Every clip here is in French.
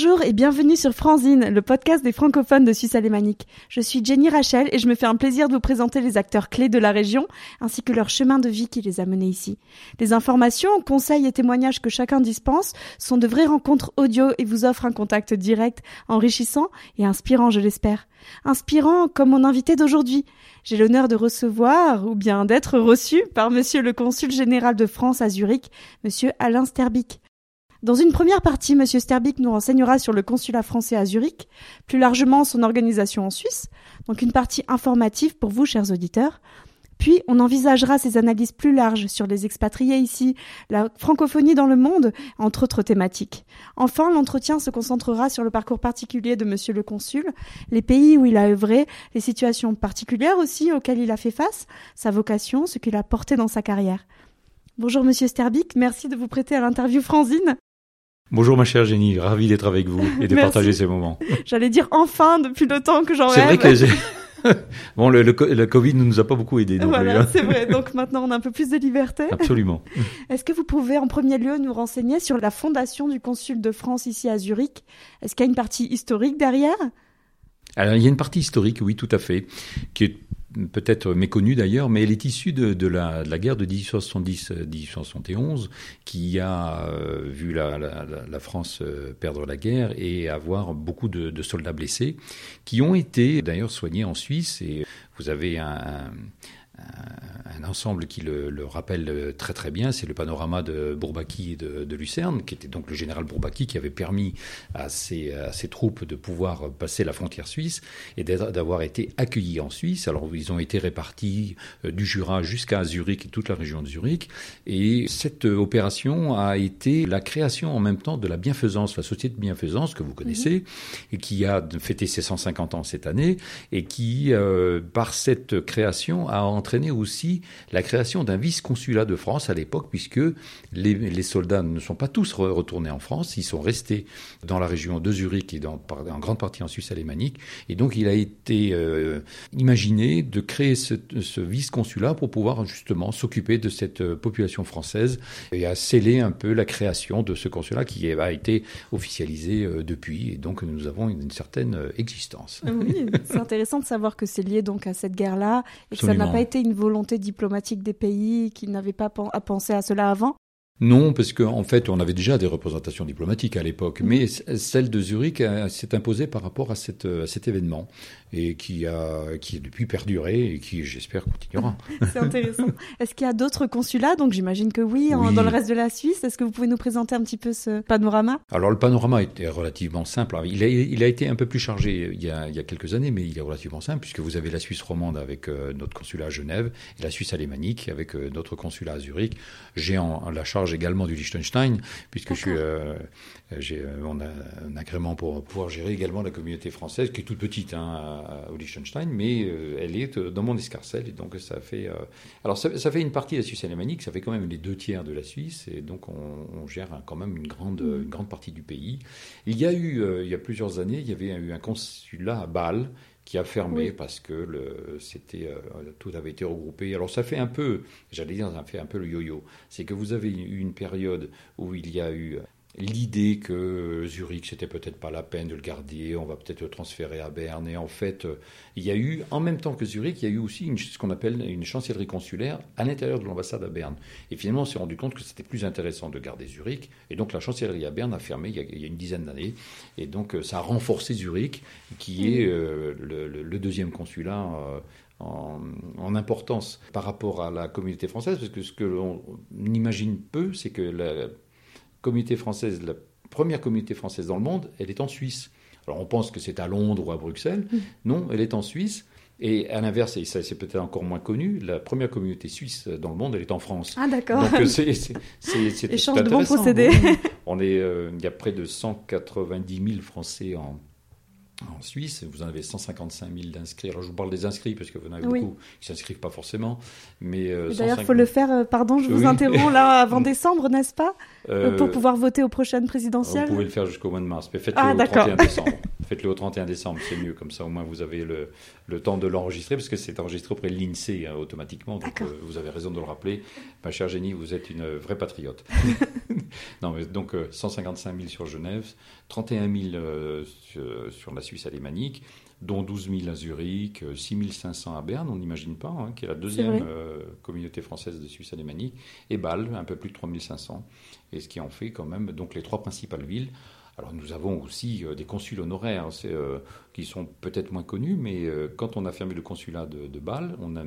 Bonjour et bienvenue sur Franzine, le podcast des francophones de Suisse alémanique. Je suis Jenny Rachel et je me fais un plaisir de vous présenter les acteurs clés de la région ainsi que leur chemin de vie qui les a menés ici. Les informations, conseils et témoignages que chacun dispense sont de vraies rencontres audio et vous offrent un contact direct, enrichissant et inspirant, je l'espère. Inspirant comme mon invité d'aujourd'hui. J'ai l'honneur de recevoir, ou bien d'être reçu, par monsieur le consul général de France à Zurich, monsieur Alain Sterbic. Dans une première partie, M. Sterbic nous renseignera sur le consulat français à Zurich, plus largement son organisation en Suisse, donc une partie informative pour vous, chers auditeurs. Puis, on envisagera ces analyses plus larges sur les expatriés ici, la francophonie dans le monde, entre autres thématiques. Enfin, l'entretien se concentrera sur le parcours particulier de Monsieur le Consul, les pays où il a œuvré, les situations particulières aussi auxquelles il a fait face, sa vocation, ce qu'il a porté dans sa carrière. Bonjour Monsieur Sterbic, merci de vous prêter à l'interview Franzine. Bonjour ma chère Jenny, ravi d'être avec vous et de partager ces moments. J'allais dire enfin depuis le temps que j'en rêve. C'est vrai que bon, le, le, Covid ne nous a pas beaucoup aidés non voilà, hein. c'est vrai. Donc maintenant, on a un peu plus de liberté. Absolument. Est-ce que vous pouvez en premier lieu nous renseigner sur la fondation du consul de France ici à Zurich? Est-ce qu'il y a une partie historique derrière? Alors, il y a une partie historique, oui, tout à fait, qui est peut-être méconnue d'ailleurs, mais elle est issue de, la, guerre de 1870-1871 qui a euh, vu la, France euh, perdre la guerre et avoir beaucoup de, soldats blessés qui ont été d'ailleurs soignés en Suisse. Et vous avez un un ensemble qui le, rappelle très très bien, c'est le panorama de Bourbaki et de, Lucerne, qui était donc le général Bourbaki qui avait permis à ses, troupes de pouvoir passer la frontière suisse et d'avoir été accueillis en Suisse. Alors ils ont été répartis euh, du Jura jusqu'à Zurich et toute la région de Zurich. Et cette opération a été la création en même temps de la bienfaisance, la société de bienfaisance que vous connaissez, mhm. et qui a fêté ses 150 ans cette année, et qui, euh, par cette création, a entraîné aussi la création d'un vice-consulat de France à l'époque, puisque les, soldats ne sont pas tous retournés en France, ils sont restés dans la région de Zurich et dans, en grande partie en Suisse alémanique. Et donc il a été euh, imaginé de créer ce, vice-consulat pour pouvoir justement s'occuper de cette euh, population française et à sceller un peu la création de ce consulat qui a été officialisé euh, depuis. Et donc nous avons une, certaine existence. Oui, c'est intéressant de savoir que c'est lié donc à cette guerre-là et que ça n'a pas été une volonté diplomatique des pays qui n'avaient pas à penser à cela avant? Non, parce qu'en fait, on avait déjà des représentations diplomatiques à l'époque, mais celle de Zurich euh, s'est imposée par rapport à, cette, à cet événement et qui a, qui a depuis perduré et qui, j'espère, continuera. C'est intéressant. Est-ce qu'il y a d'autres consulats? Donc, j'imagine que oui, dans le reste de la Suisse. Est-ce que vous pouvez nous présenter un petit peu ce panorama? Alors, le panorama était relativement simple. Il a, il a été un peu plus chargé il y, a, il y a quelques années, mais il est relativement simple puisque vous avez la Suisse romande avec euh, notre consulat à Genève et la Suisse alémanique avec euh, notre consulat à Zurich. J'ai en, la charge également du Liechtenstein, puisque je suis, euh, j'ai on a un agrément pour pouvoir gérer également la communauté française, qui est toute petite hein, au Liechtenstein, mais euh, elle est dans mon escarcelle, et donc ça fait... alors ça, fait une partie de la Suisse alémanique, ça fait quand même les deux tiers de la Suisse, et donc on, gère quand même une grande, mm. une grande partie du pays. Il y a eu, il y a plusieurs années, il y avait eu un consulat à Bâle, qui a fermé parce que c'était, euh, tout avait été regroupé. Alors ça fait un peu, j'allais dire, ça fait un peu le yo-yo. C'est que vous avez eu une période où il y a eu l'idée que Zurich, c'était peut-être pas la peine de le garder, on va peut-être le transférer à Berne. Et en fait, il y a eu, en même temps que Zurich, il y a eu aussi une, ce qu'on appelle une chancellerie consulaire à l'intérieur de l'ambassade à Berne. Et finalement, on s'est rendu compte que c'était plus intéressant de garder Zurich. Et donc, la chancellerie à Berne a fermé il y a, une dizaine d'années. Et donc, ça a renforcé Zurich, qui est euh, le, deuxième consulat. Euh, en, en, importance par rapport à la communauté française, parce que ce que l'on imagine peu, c'est que la, communauté française, la première communauté française dans le monde, elle est en Suisse. Alors on pense que c'est à Londres ou à Bruxelles. Mm. Non, elle est en Suisse. Et à l'inverse, et ça c'est peut-être encore moins connu, la première communauté suisse dans le monde, elle est en France. Ah d'accord. Donc c'est Échange de bons procédés. On est, euh, il y a près de 190 000 Français en, en Suisse, vous en avez 155 000 d'inscrits. Alors je vous parle des inscrits parce que vous en avez beaucoup qui ne s'inscrivent pas forcément. Mais euh, D'ailleurs, il faut le faire, euh, pardon, je vous interromps là avant décembre, n'est-ce pas euh, Pour pouvoir voter aux prochaines présidentielles. Vous pouvez le faire jusqu'au mois de mars, mais faites-le ah, au 31 décembre. Faites-le au 31 décembre, c'est mieux. Comme ça, au moins, vous avez le, le temps de l'enregistrer, parce que c'est enregistré auprès de l'INSEE hein, automatiquement. Donc, euh, vous avez raison de le rappeler. Ma chère Jenny, vous êtes une vraie patriote. non, mais donc, 155 000 sur Genève, 31 000 sur, sur, la Suisse alémanique dont 12 000 à Zurich, 6 500 à Berne, on n'imagine pas, hein, qui est la deuxième euh, communauté française de Suisse alémanique, et Bâle, un peu plus de 3 500, et ce qui en fait quand même donc les trois principales villes. Alors nous avons aussi euh, des consuls honoraires hein, euh, qui sont peut-être moins connus, mais quand on a fermé le consulat de, de Bâle, on a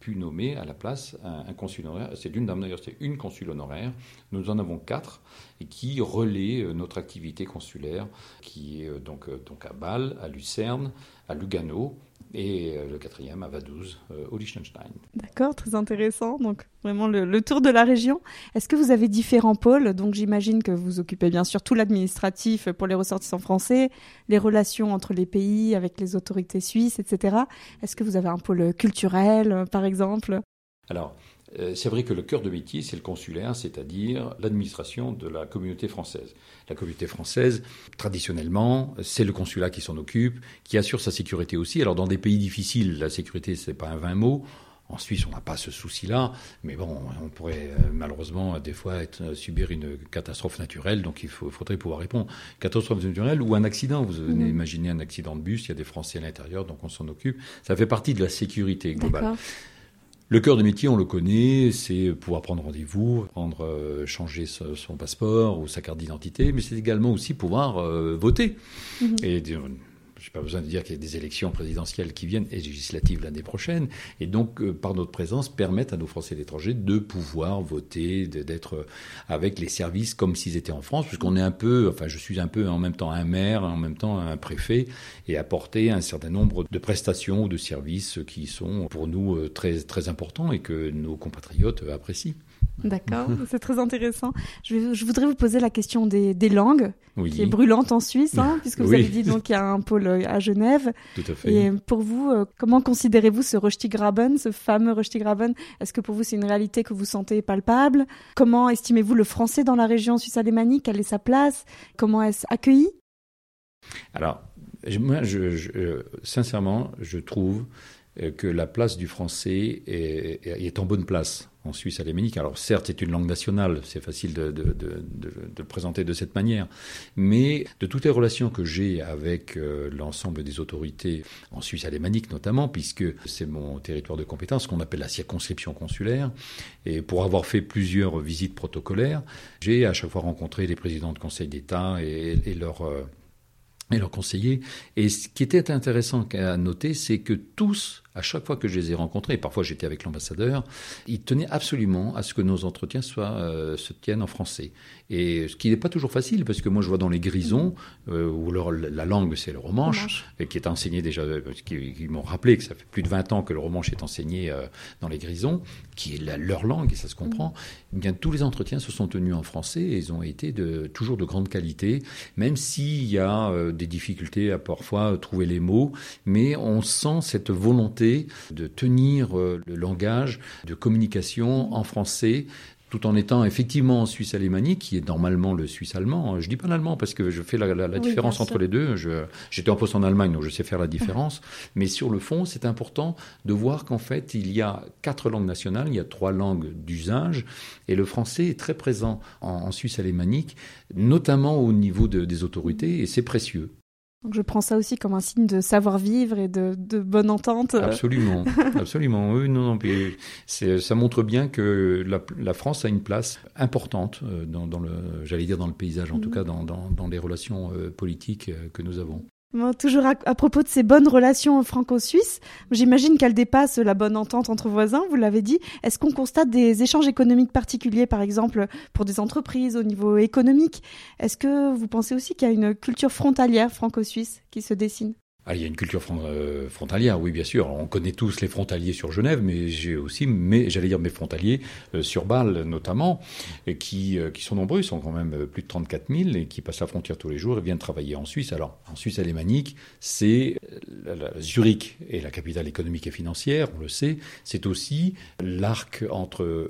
pu nommer à la place un, consul honoraire. C'est d'une dame d'ailleurs, c'est une consul honoraire. Nous en avons quatre et qui relaient notre activité consulaire, qui est donc, donc à Bâle, à Lucerne, à Lugano et euh, le quatrième à Vaduz, euh, au Liechtenstein. D'accord, très intéressant. Donc vraiment le, tour de la région. Est-ce que vous avez différents pôles? Donc j'imagine que vous occupez bien sûr tout l'administratif pour les ressortissants français, les relations entre les pays avec les autorités suisses, etc. Est-ce que vous avez un pôle culturel, euh, par exemple? Alors, c'est vrai que le cœur de métier, c'est le consulaire, c'est-à-dire l'administration de la communauté française. La communauté française, traditionnellement, c'est le consulat qui s'en occupe, qui assure sa sécurité aussi. Alors, dans des pays difficiles, la sécurité, c'est pas un vain mot. En Suisse, on n'a pas ce souci-là, mais bon, on pourrait euh, malheureusement des fois être, euh, subir une catastrophe naturelle, donc il faudrait pouvoir répondre. Catastrophe naturelle ou un accident. Vous mm-hmm. imaginez un accident de bus, il y a des Français à l'intérieur, donc on s'en occupe. Ça fait partie de la sécurité globale. Le cœur de métier, on le connaît, c'est pouvoir prendre rendez-vous, prendre, euh, changer son passeport ou sa carte d'identité, mais c'est également aussi pouvoir euh, voter. Et je n'ai pas besoin de dire qu'il y a des élections présidentielles qui viennent et législatives l'année prochaine, et donc euh, par notre présence permettent à nos Français de l'étranger de pouvoir voter, d'être avec les services comme s'ils étaient en France, puisqu'on est un peu, enfin je suis un peu en même temps un maire, en même temps un préfet, et apporter un certain nombre de prestations ou de services qui sont pour nous euh, très très importants et que nos compatriotes apprécient. D'accord, c'est très intéressant. Je, je, voudrais vous poser la question des, des langues, qui est brûlante en Suisse, hein, puisque vous avez dit donc qu'il y a un pôle euh, à Genève. Tout à fait. Et pour vous, euh, comment considérez-vous ce Röstigraben, ce fameux Röstigraben Est-ce que pour vous c'est une réalité que vous sentez palpable? Comment estimez-vous le français dans la région suisse alémanique? Quelle est sa place? Comment est-ce accueilli? Alors, moi, je, je, euh, sincèrement, je trouve que la place du français est, est en bonne place en Suisse alémanique. Alors certes, c'est une langue nationale, c'est facile de, le présenter de cette manière, mais de toutes les relations que j'ai avec euh, l'ensemble des autorités en Suisse alémanique notamment, puisque c'est mon territoire de compétence, qu'on appelle la circonscription consulaire, et pour avoir fait plusieurs visites protocolaires, j'ai à chaque fois rencontré les présidents de conseil d'État et leurs... Euh, et leurs conseillers. Et ce qui était intéressant à noter, c'est que tous à chaque fois que je les ai rencontrés, et parfois j'étais avec l'ambassadeur, ils tenaient absolument à ce que nos entretiens soient, euh, se tiennent en français. Et ce qui n'est pas toujours facile, parce que moi je vois dans les grisons, euh, où la langue c'est le romanche, et qui est enseigné déjà, qui, qui m'ont rappelé que ça fait plus de 20 ans que le romanche est enseigné euh, dans les grisons, qui est leur langue, et ça se comprend. Mm. Eh bien, tous les entretiens se sont tenus en français, et ils ont été de, toujours de grande qualité, même s'il y a des difficultés à parfois trouver les mots, mais on sent cette volonté de tenir euh, le langage de communication en français tout en étant effectivement en suisse alémanique, qui est normalement le suisse allemand. Je dis pas l'allemand parce que je fais la, différence entre les deux. J'étais en poste en Allemagne, donc je sais faire la différence. Mais sur le fond, c'est important de voir qu'en fait, il y a quatre langues nationales, il y a trois langues d'usage, et le français est très présent en, Suisse alémanique, notamment au niveau des autorités, et c'est précieux. Donc je prends ça aussi comme un signe de savoir-vivre et de, bonne entente. Absolument, absolument. Oui, non, non, ça montre bien que la, France a une place importante euh, dans, le, j'allais dire dans le paysage, en tout mm. cas dans, dans, les relations euh, politiques euh, que nous avons toujours à, propos de ces bonnes relations franco-suisses, j'imagine qu'elles dépassent la bonne entente entre voisins, vous l'avez dit. Est-ce qu'on constate des échanges économiques particuliers, par exemple, pour des entreprises au niveau économique? Est-ce que vous pensez aussi qu'il y a une culture frontalière franco-suisse qui se dessine? Ah, il y a une culture euh, frontalière, oui, bien sûr. On connaît tous les frontaliers sur Genève, mais j'ai aussi, j'allais dire mes frontaliers euh, sur Bâle notamment, et qui, euh, qui sont nombreux, ils sont quand même plus de 34 000 et qui passent la frontière tous les jours et viennent travailler en Suisse. Alors, en Suisse alémanique, c'est Zurich est la capitale économique et financière, on le sait. C'est aussi l'arc entre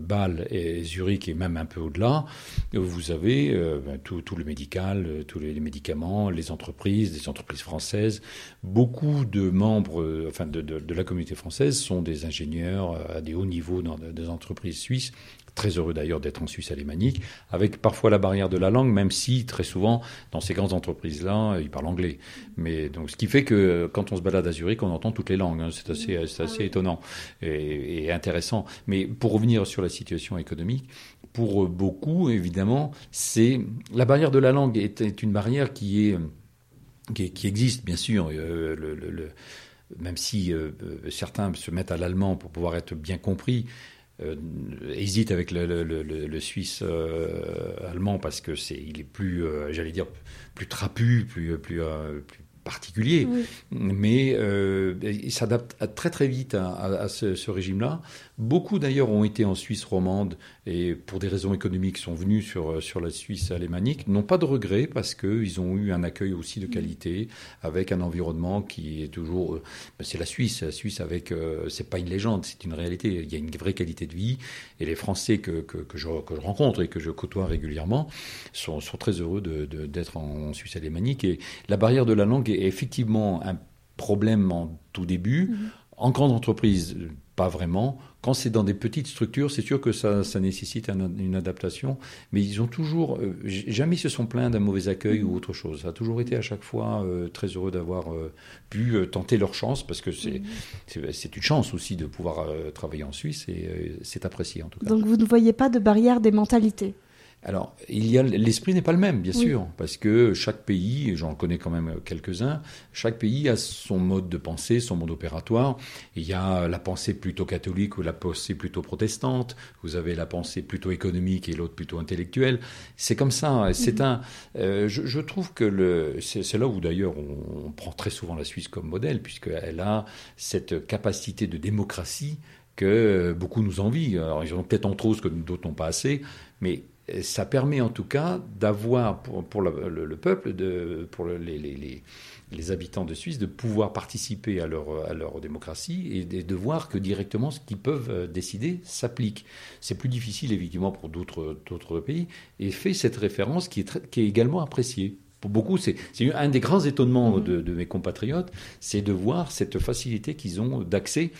Bâle et Zurich et même un peu au-delà. Vous avez ben, tout, tout, le médical, tous les médicaments, les entreprises, des entreprises françaises Beaucoup de membres euh, enfin de, la communauté française sont des ingénieurs euh, à des hauts niveaux dans des entreprises suisses très heureux d'ailleurs d'être en Suisse alémanique, avec parfois la barrière de la langue, même si très souvent dans ces grandes entreprises-là, ils parlent anglais. Mais donc, ce qui fait que quand on se balade à Zurich, on entend toutes les langues. Hein. C'est assez, assez étonnant et, intéressant. Mais pour revenir sur la situation économique, pour beaucoup, évidemment, c'est la barrière de la langue est une barrière qui est qui, existe, bien sûr. Euh, le, même si euh, euh, certains se mettent à l'allemand pour pouvoir être bien compris, hésitent avec le, suisse allemand parce que c'est il est plus, j'allais dire, plus trapu, plus, plus, plus particulier, mais euh, il s'adapte très très vite à, ce, régime-là. Beaucoup d'ailleurs ont été en Suisse romande et pour des raisons économiques sont venus sur, sur la Suisse alémanique, n'ont pas de regrets parce qu'ils ont eu un accueil aussi de qualité avec un environnement qui est toujours... Euh, ben, c'est la Suisse, la Suisse avec... Euh, c'est pas une légende, c'est une réalité. Il y a une vraie qualité de vie et les Français que, que, que, je, rencontre et que je côtoie régulièrement sont, sont très heureux d'être en, Suisse alémanique et la barrière de la langue effectivement un problème en tout début. Mhm. En grande entreprise, pas vraiment. Quand c'est dans des petites structures, c'est sûr que ça, nécessite une adaptation. Mais ils ont toujours, euh, jamais se sont plaints d'un mauvais accueil ou autre chose. Ça a toujours été à chaque fois euh, très heureux d'avoir euh, pu tenter leur chance parce que c'est mhm. c'est une chance aussi de pouvoir travailler en Suisse et c'est apprécié en tout cas. Donc vous ne voyez pas de barrière des mentalités? Alors, il y a l'esprit n'est pas le même, bien sûr, parce que chaque pays, j'en connais quand même quelques-uns, chaque pays a son mode de pensée, son mode opératoire. Il y a la pensée plutôt catholique ou la pensée plutôt protestante. Vous avez la pensée plutôt économique et l'autre plutôt intellectuelle. C'est comme ça. C'est mhm. un. Euh, je, trouve que le. C'est là où d'ailleurs on, on prend très souvent la Suisse comme modèle, puisqu'elle a cette capacité de démocratie que beaucoup nous envient. Alors, ils ont peut-être en trop ce que d'autres n'ont pas assez, mais ça permet en tout cas d'avoir pour, le, peuple, de, pour les, les, les, habitants de Suisse, de pouvoir participer à leur, à leur démocratie et de, voir que directement ce qu'ils peuvent euh, décider s'applique. C'est plus difficile évidemment pour d'autres pays et fait cette référence qui est, qui est également appréciée. Pour beaucoup, c'est un des grands étonnements de, de mes compatriotes, c'est de voir cette facilité qu'ils ont d'accès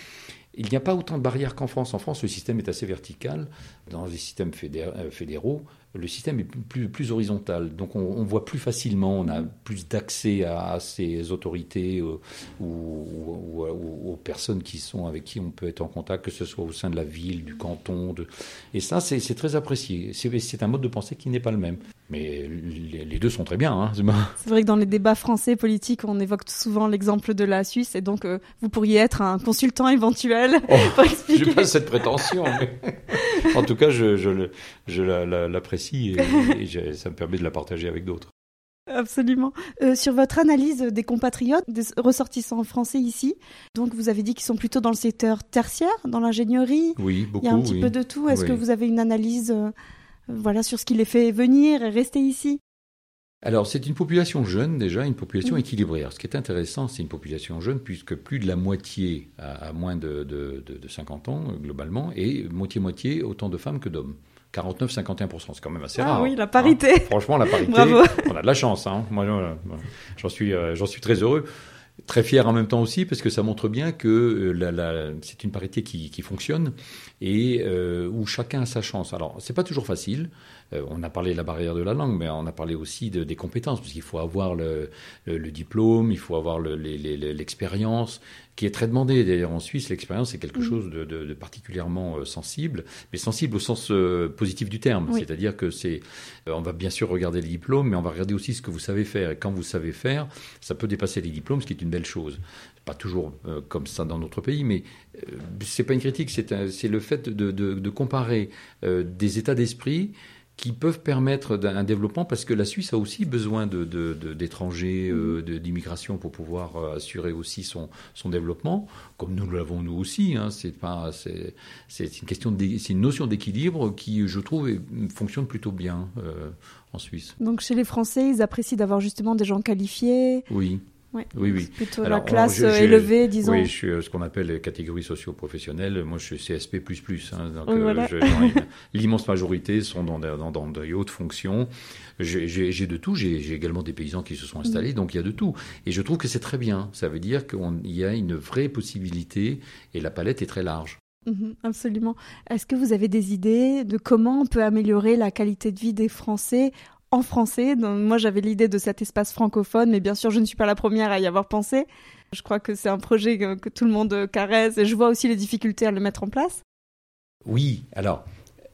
il n'y a pas autant de barrières qu'en France. En France, le système est assez vertical. Dans les systèmes euh, fédéraux, le système est plus, horizontal. Donc on, voit plus facilement, on a plus d'accès à, ces autorités euh, ou, aux personnes qui sont avec qui on peut être en contact, que ce soit au sein de la ville, du canton. Et ça, c'est très apprécié. C'est un mode de pensée qui n'est pas le même. Mais les, deux sont très bien. Hein. C'est vrai que dans les débats français politiques, on évoque souvent l'exemple de la Suisse, et donc euh, vous pourriez être un consultant éventuel oh, Je n'ai pas cette prétention. en tout cas, je, je l'apprécie et, ça me permet de la partager avec d'autres. Absolument. Euh, sur votre analyse des compatriotes, des ressortissants français ici, donc vous avez dit qu'ils sont plutôt dans le secteur tertiaire, dans l'ingénierie. Oui, beaucoup. Il y a un petit peu de tout. Est-ce que vous avez une analyse euh, voilà, sur ce qui les fait venir et rester ici alors, c'est une population jeune déjà, une population équilibrée. ce qui est intéressant, c'est une population jeune, puisque plus de la moitié a, moins de, de, 50 ans, globalement, et moitié-moitié, autant de femmes que d'hommes. 49-51%, c'est quand même assez ah rare. Ah oui, la parité. Hein. Franchement, la parité, on a de la chance. Hein. Moi, j'en suis, euh, j'en suis très heureux. Très fier en même temps aussi, parce que ça montre bien que euh, c'est une parité qui, fonctionne et euh, où chacun a sa chance. Alors, c'est pas toujours facile. Euh, on a parlé de la barrière de la langue, mais on a parlé aussi de, des compétences, parce qu'il faut avoir le, diplôme, il faut avoir l'expérience, qui est très demandée. D'ailleurs, en Suisse, l'expérience est quelque chose de, particulièrement euh, sensible, mais sensible au sens euh, positif du terme. C'est-à-dire que c'est, on va bien sûr regarder les diplômes, mais on va regarder aussi ce que vous savez faire. Et quand vous savez faire, ça peut dépasser les diplômes, ce qui est une belle chose pas toujours comme ça dans notre pays, mais c'est pas une critique, c'est le fait de, comparer des états d'esprit qui peuvent permettre un développement parce que la Suisse a aussi besoin d'étrangers, de, de, d'immigration pour pouvoir assurer aussi son, son développement, comme nous l'avons nous aussi. Hein. C'est pas, c'est, c'est une question, c'est une notion d'équilibre qui, je trouve, fonctionne plutôt bien en Suisse. Donc chez les Français, ils apprécient d'avoir justement des gens qualifiés. Oui. Oui, oui. Plutôt la classe élevée, disons. Oui, je suis ce qu'on appelle les catégories socio-professionnelles. Moi, je suis CSP++. Hein, donc, euh, l'immense majorité sont dans, dans, dans de hautes fonctions. J'ai de tout. J'ai également des paysans qui se sont installés. Donc, il y a de tout. Et je trouve que c'est très bien. Ça veut dire qu'il y a une vraie possibilité et la palette est très large. Mhm, absolument. Est-ce que vous avez des idées de comment on peut améliorer la qualité de vie des Français en français. Moi, j'avais l'idée de cet espace francophone, mais bien sûr, je ne suis pas la première à y avoir pensé. Je crois que c'est un projet que, tout le monde caresse et je vois aussi les difficultés à le mettre en place. Oui, alors,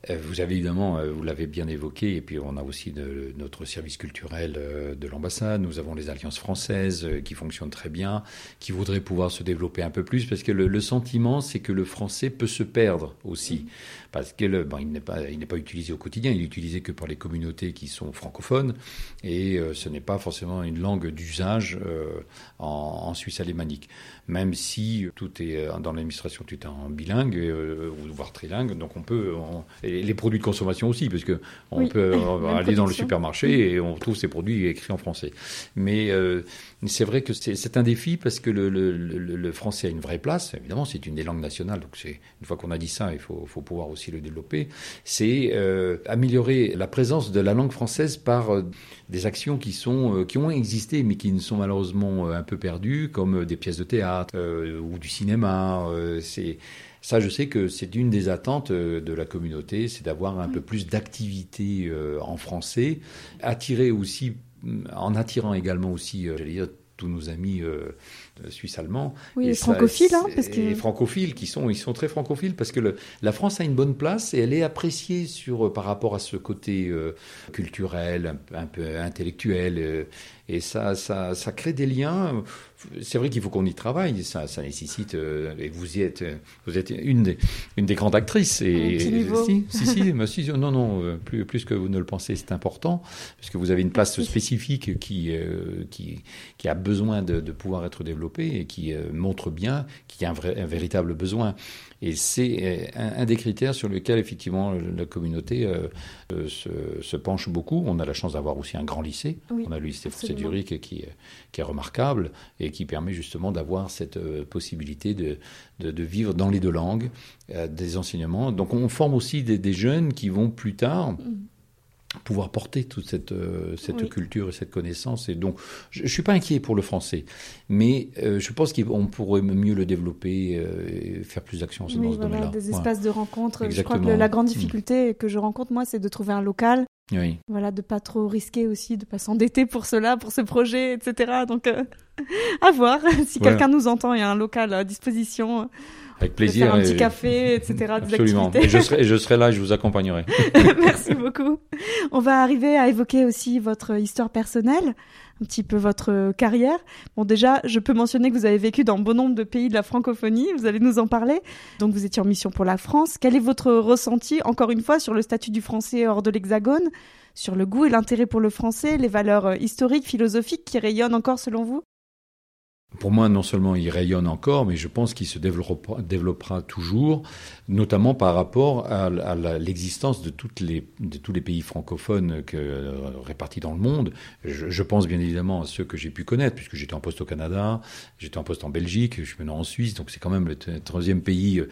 vous avez évidemment, euh, vous l'avez bien évoqué, et puis on a aussi notre service culturel euh, de l'ambassade, nous avons les alliances françaises qui fonctionnent très bien, qui voudraient pouvoir se développer un peu plus, parce que le, sentiment, c'est que le français peut se perdre aussi, parce qu'il n'est pas, il n'est pas utilisé au quotidien, il est utilisé que par les communautés qui sont francophones, et ce n'est pas forcément une langue d'usage en, Suisse alémanique, même si tout est dans l'administration, tout est en bilingue, voire trilingue, donc on peut les produits de consommation aussi, parce que on peut aller dans le supermarché et on trouve ces produits écrits en français. Mais euh, c'est vrai que c'est un défi parce que le, le, le, français a une vraie place. Évidemment, c'est une des langues nationales, donc c'est une fois qu'on a dit ça, il faut, faut pouvoir aussi le développer. C'est euh, améliorer la présence de la langue française par euh, des actions qui sont qui ont existé mais qui ne sont malheureusement un peu perdues, comme des pièces de théâtre ou du cinéma. c'est ça, je sais que c'est une des attentes euh, de la communauté, c'est d'avoir un peu plus d'activité euh, en français, attirer aussi, en attirant également aussi, euh, j'allais dire, tous nos amis suisse-allemands. Oui, et francophiles, hein, parce que... francophiles, qui sont, ils sont très francophiles, parce que le, la France a une bonne place et elle est appréciée sur, par rapport à ce côté culturel, un, peu intellectuel, et ça, ça, ça crée des liens c'est vrai qu'il faut qu'on y travaille. Ça, ça nécessite. Euh, et vous y êtes, vous êtes une des, une des grandes actrices. Et, si, si, si, non, non, euh, plus, plus que vous ne le pensez, c'est important, puisque vous avez une place spécifique qui, euh, qui, qui a besoin de, de, pouvoir être développée et qui montre bien qu'il y a un, vrai, un véritable besoin. Et c'est un, des critères sur lesquels, effectivement, la communauté se, se, penche beaucoup. On a la chance d'avoir aussi un grand lycée. On a le lycée français d'Urique qui, qui est remarquable et qui permet justement d'avoir cette euh, possibilité de, de, vivre dans les deux langues, euh, des enseignements. Donc on forme aussi des, jeunes qui vont plus tard... Mm. Pouvoir porter toute cette, euh, cette culture et cette connaissance. Et donc, je ne suis pas inquiet pour le français, mais je pense qu'on pourrait mieux le développer et faire plus d'actions dans ce domaine-là. Des espaces de rencontre. Je crois que la grande mm. difficulté que je rencontre, moi, c'est de trouver un local oui. Voilà, de pas trop risquer aussi, de pas s'endetter pour cela, pour ce projet, etc. Donc, euh, à voir. si quelqu'un nous entend, il y a un local à disposition. Avec plaisir. Faire un petit café, etc. Absolument. Et je, serai, je serai là, je vous accompagnerai. Merci beaucoup. On va arriver à évoquer aussi votre histoire personnelle un petit peu votre carrière. Bon, déjà, je peux mentionner que vous avez vécu dans bon nombre de pays de la francophonie. Vous allez nous en parler. Donc, vous étiez en mission pour la France. Quel est votre ressenti, encore une fois, sur le statut du français hors de l'Hexagone, sur le goût et l'intérêt pour le français, les valeurs euh, historiques, philosophiques qui rayonnent encore selon vous? Pour moi, non seulement il rayonne encore, mais je pense qu'il se développera, toujours, notamment par rapport à, l'existence de, tous les pays francophones que, répartis dans le monde. Je, pense bien évidemment à ceux que j'ai pu connaître, puisque j'étais en poste au Canada, j'étais en poste en Belgique, je suis maintenant en Suisse, donc c'est quand même le troisième pays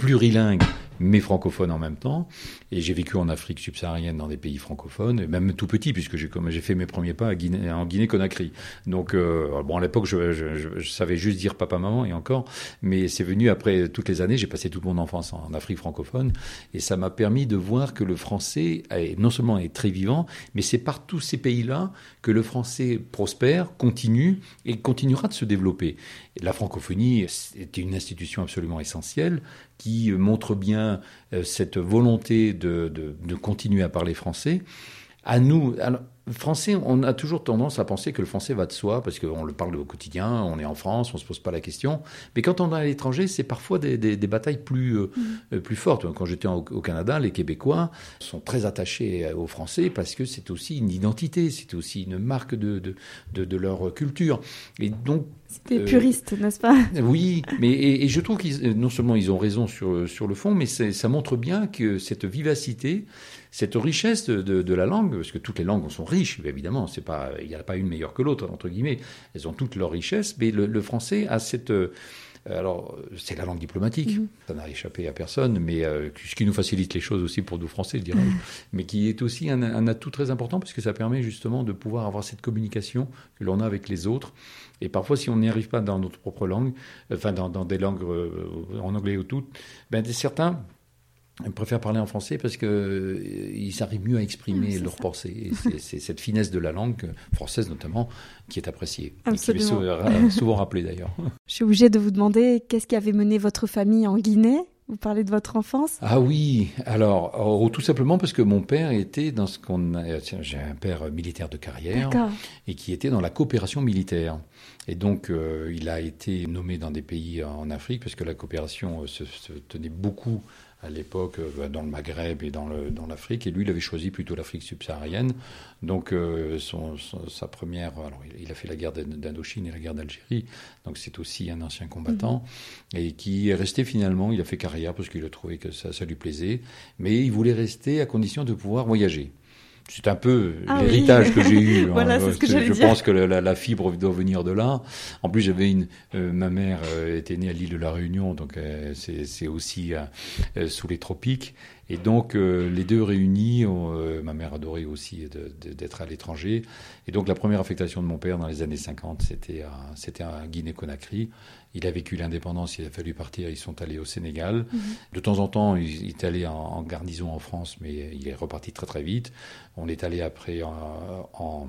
plurilingue mais francophone en même temps. Et j'ai vécu en Afrique subsaharienne dans des pays francophones, même tout petit, puisque j'ai fait mes premiers pas en Guinée-Conakry. Donc, euh, bon, à l'époque, je, savais juste dire papa-maman, et encore, mais c'est venu après toutes les années, j'ai passé toute mon enfance en Afrique francophone, et ça m'a permis de voir que le français, est, non seulement est très vivant, mais c'est par tous ces pays-là que le français prospère, continue, et continuera de se développer. la francophonie était une institution absolument essentielle, qui montre bien euh, cette volonté de, de, continuer à parler français. À nous, Le français, on a toujours tendance à penser que le français va de soi, parce qu'on le parle au quotidien, on est en France, on ne se pose pas la question. Mais quand on est à l'étranger, c'est parfois des, batailles plus, euh, mmh. plus fortes. Quand j'étais au, Canada, les Québécois sont très attachés au français parce que c'est aussi une identité, c'est aussi une marque de, de, de, leur culture. Et donc, c'était puriste, n'est-ce pas? Oui, mais et, je trouve qu'ils non seulement ils ont raison sur, sur le fond, mais ça montre bien que cette vivacité, cette richesse de, la langue, parce que toutes les langues sont riches, évidemment, c'est pas, il n'y a pas une meilleure que l'autre, entre guillemets, elles ont toutes leur richesse, mais le, français a cette... Euh, alors, c'est la langue diplomatique, mhm. ça n'a échappé à personne, mais euh, ce qui nous facilite les choses aussi pour nous Français, je dirais, mais qui est aussi un, un, atout très important, parce que ça permet justement de pouvoir avoir cette communication que l'on a avec les autres. Et parfois, si on n'y arrive pas dans notre propre langue, enfin dans, dans des langues euh, en anglais ou toutes, ben, certains préfèrent parler en français parce qu'ils euh, arrivent mieux à exprimer leur pensée. C'est cette finesse de la langue française notamment qui est appréciée. Et qui est souvent rappelée d'ailleurs. Je suis obligée de vous demander qu'est-ce qui avait mené votre famille en Guinée? Vous parlez de votre enfance? Ah oui, alors oh, tout simplement parce que mon père était dans ce qu'on a... J'ai un père militaire de carrière et qui était dans la coopération militaire. Et donc euh, il a été nommé dans des pays en Afrique parce que la coopération euh, se tenait beaucoup à l'époque euh, dans le Maghreb et dans, le, dans l'Afrique. Et lui, il avait choisi plutôt l'Afrique subsaharienne. Donc, euh, son, sa première. Alors, il, a fait la guerre d'Indochine et la guerre d'Algérie. Donc, c'est aussi un ancien combattant. Mhm. Et qui est resté finalement. Il a fait carrière parce qu'il a trouvé que ça, ça lui plaisait. Mais il voulait rester à condition de pouvoir voyager c'est un peu ah l'héritage que j'ai eu. voilà, hein. c'est ce que je dire. pense que la, la, fibre doit venir de là. En plus, j'avais une, euh, ma mère euh, était née à l'île de la Réunion, donc euh, c'est aussi sous les tropiques. Et donc, les deux réunis, ma mère adorait aussi d'être à l'étranger. Et donc, la première affectation de mon père dans les années 50, c'était c'était à Guinée-Conakry. Il a vécu l'indépendance, il a fallu partir, ils sont allés au Sénégal. Mhm. De temps en temps, il, est allé en, garnison en France, mais il est reparti très très vite. On est allé après en,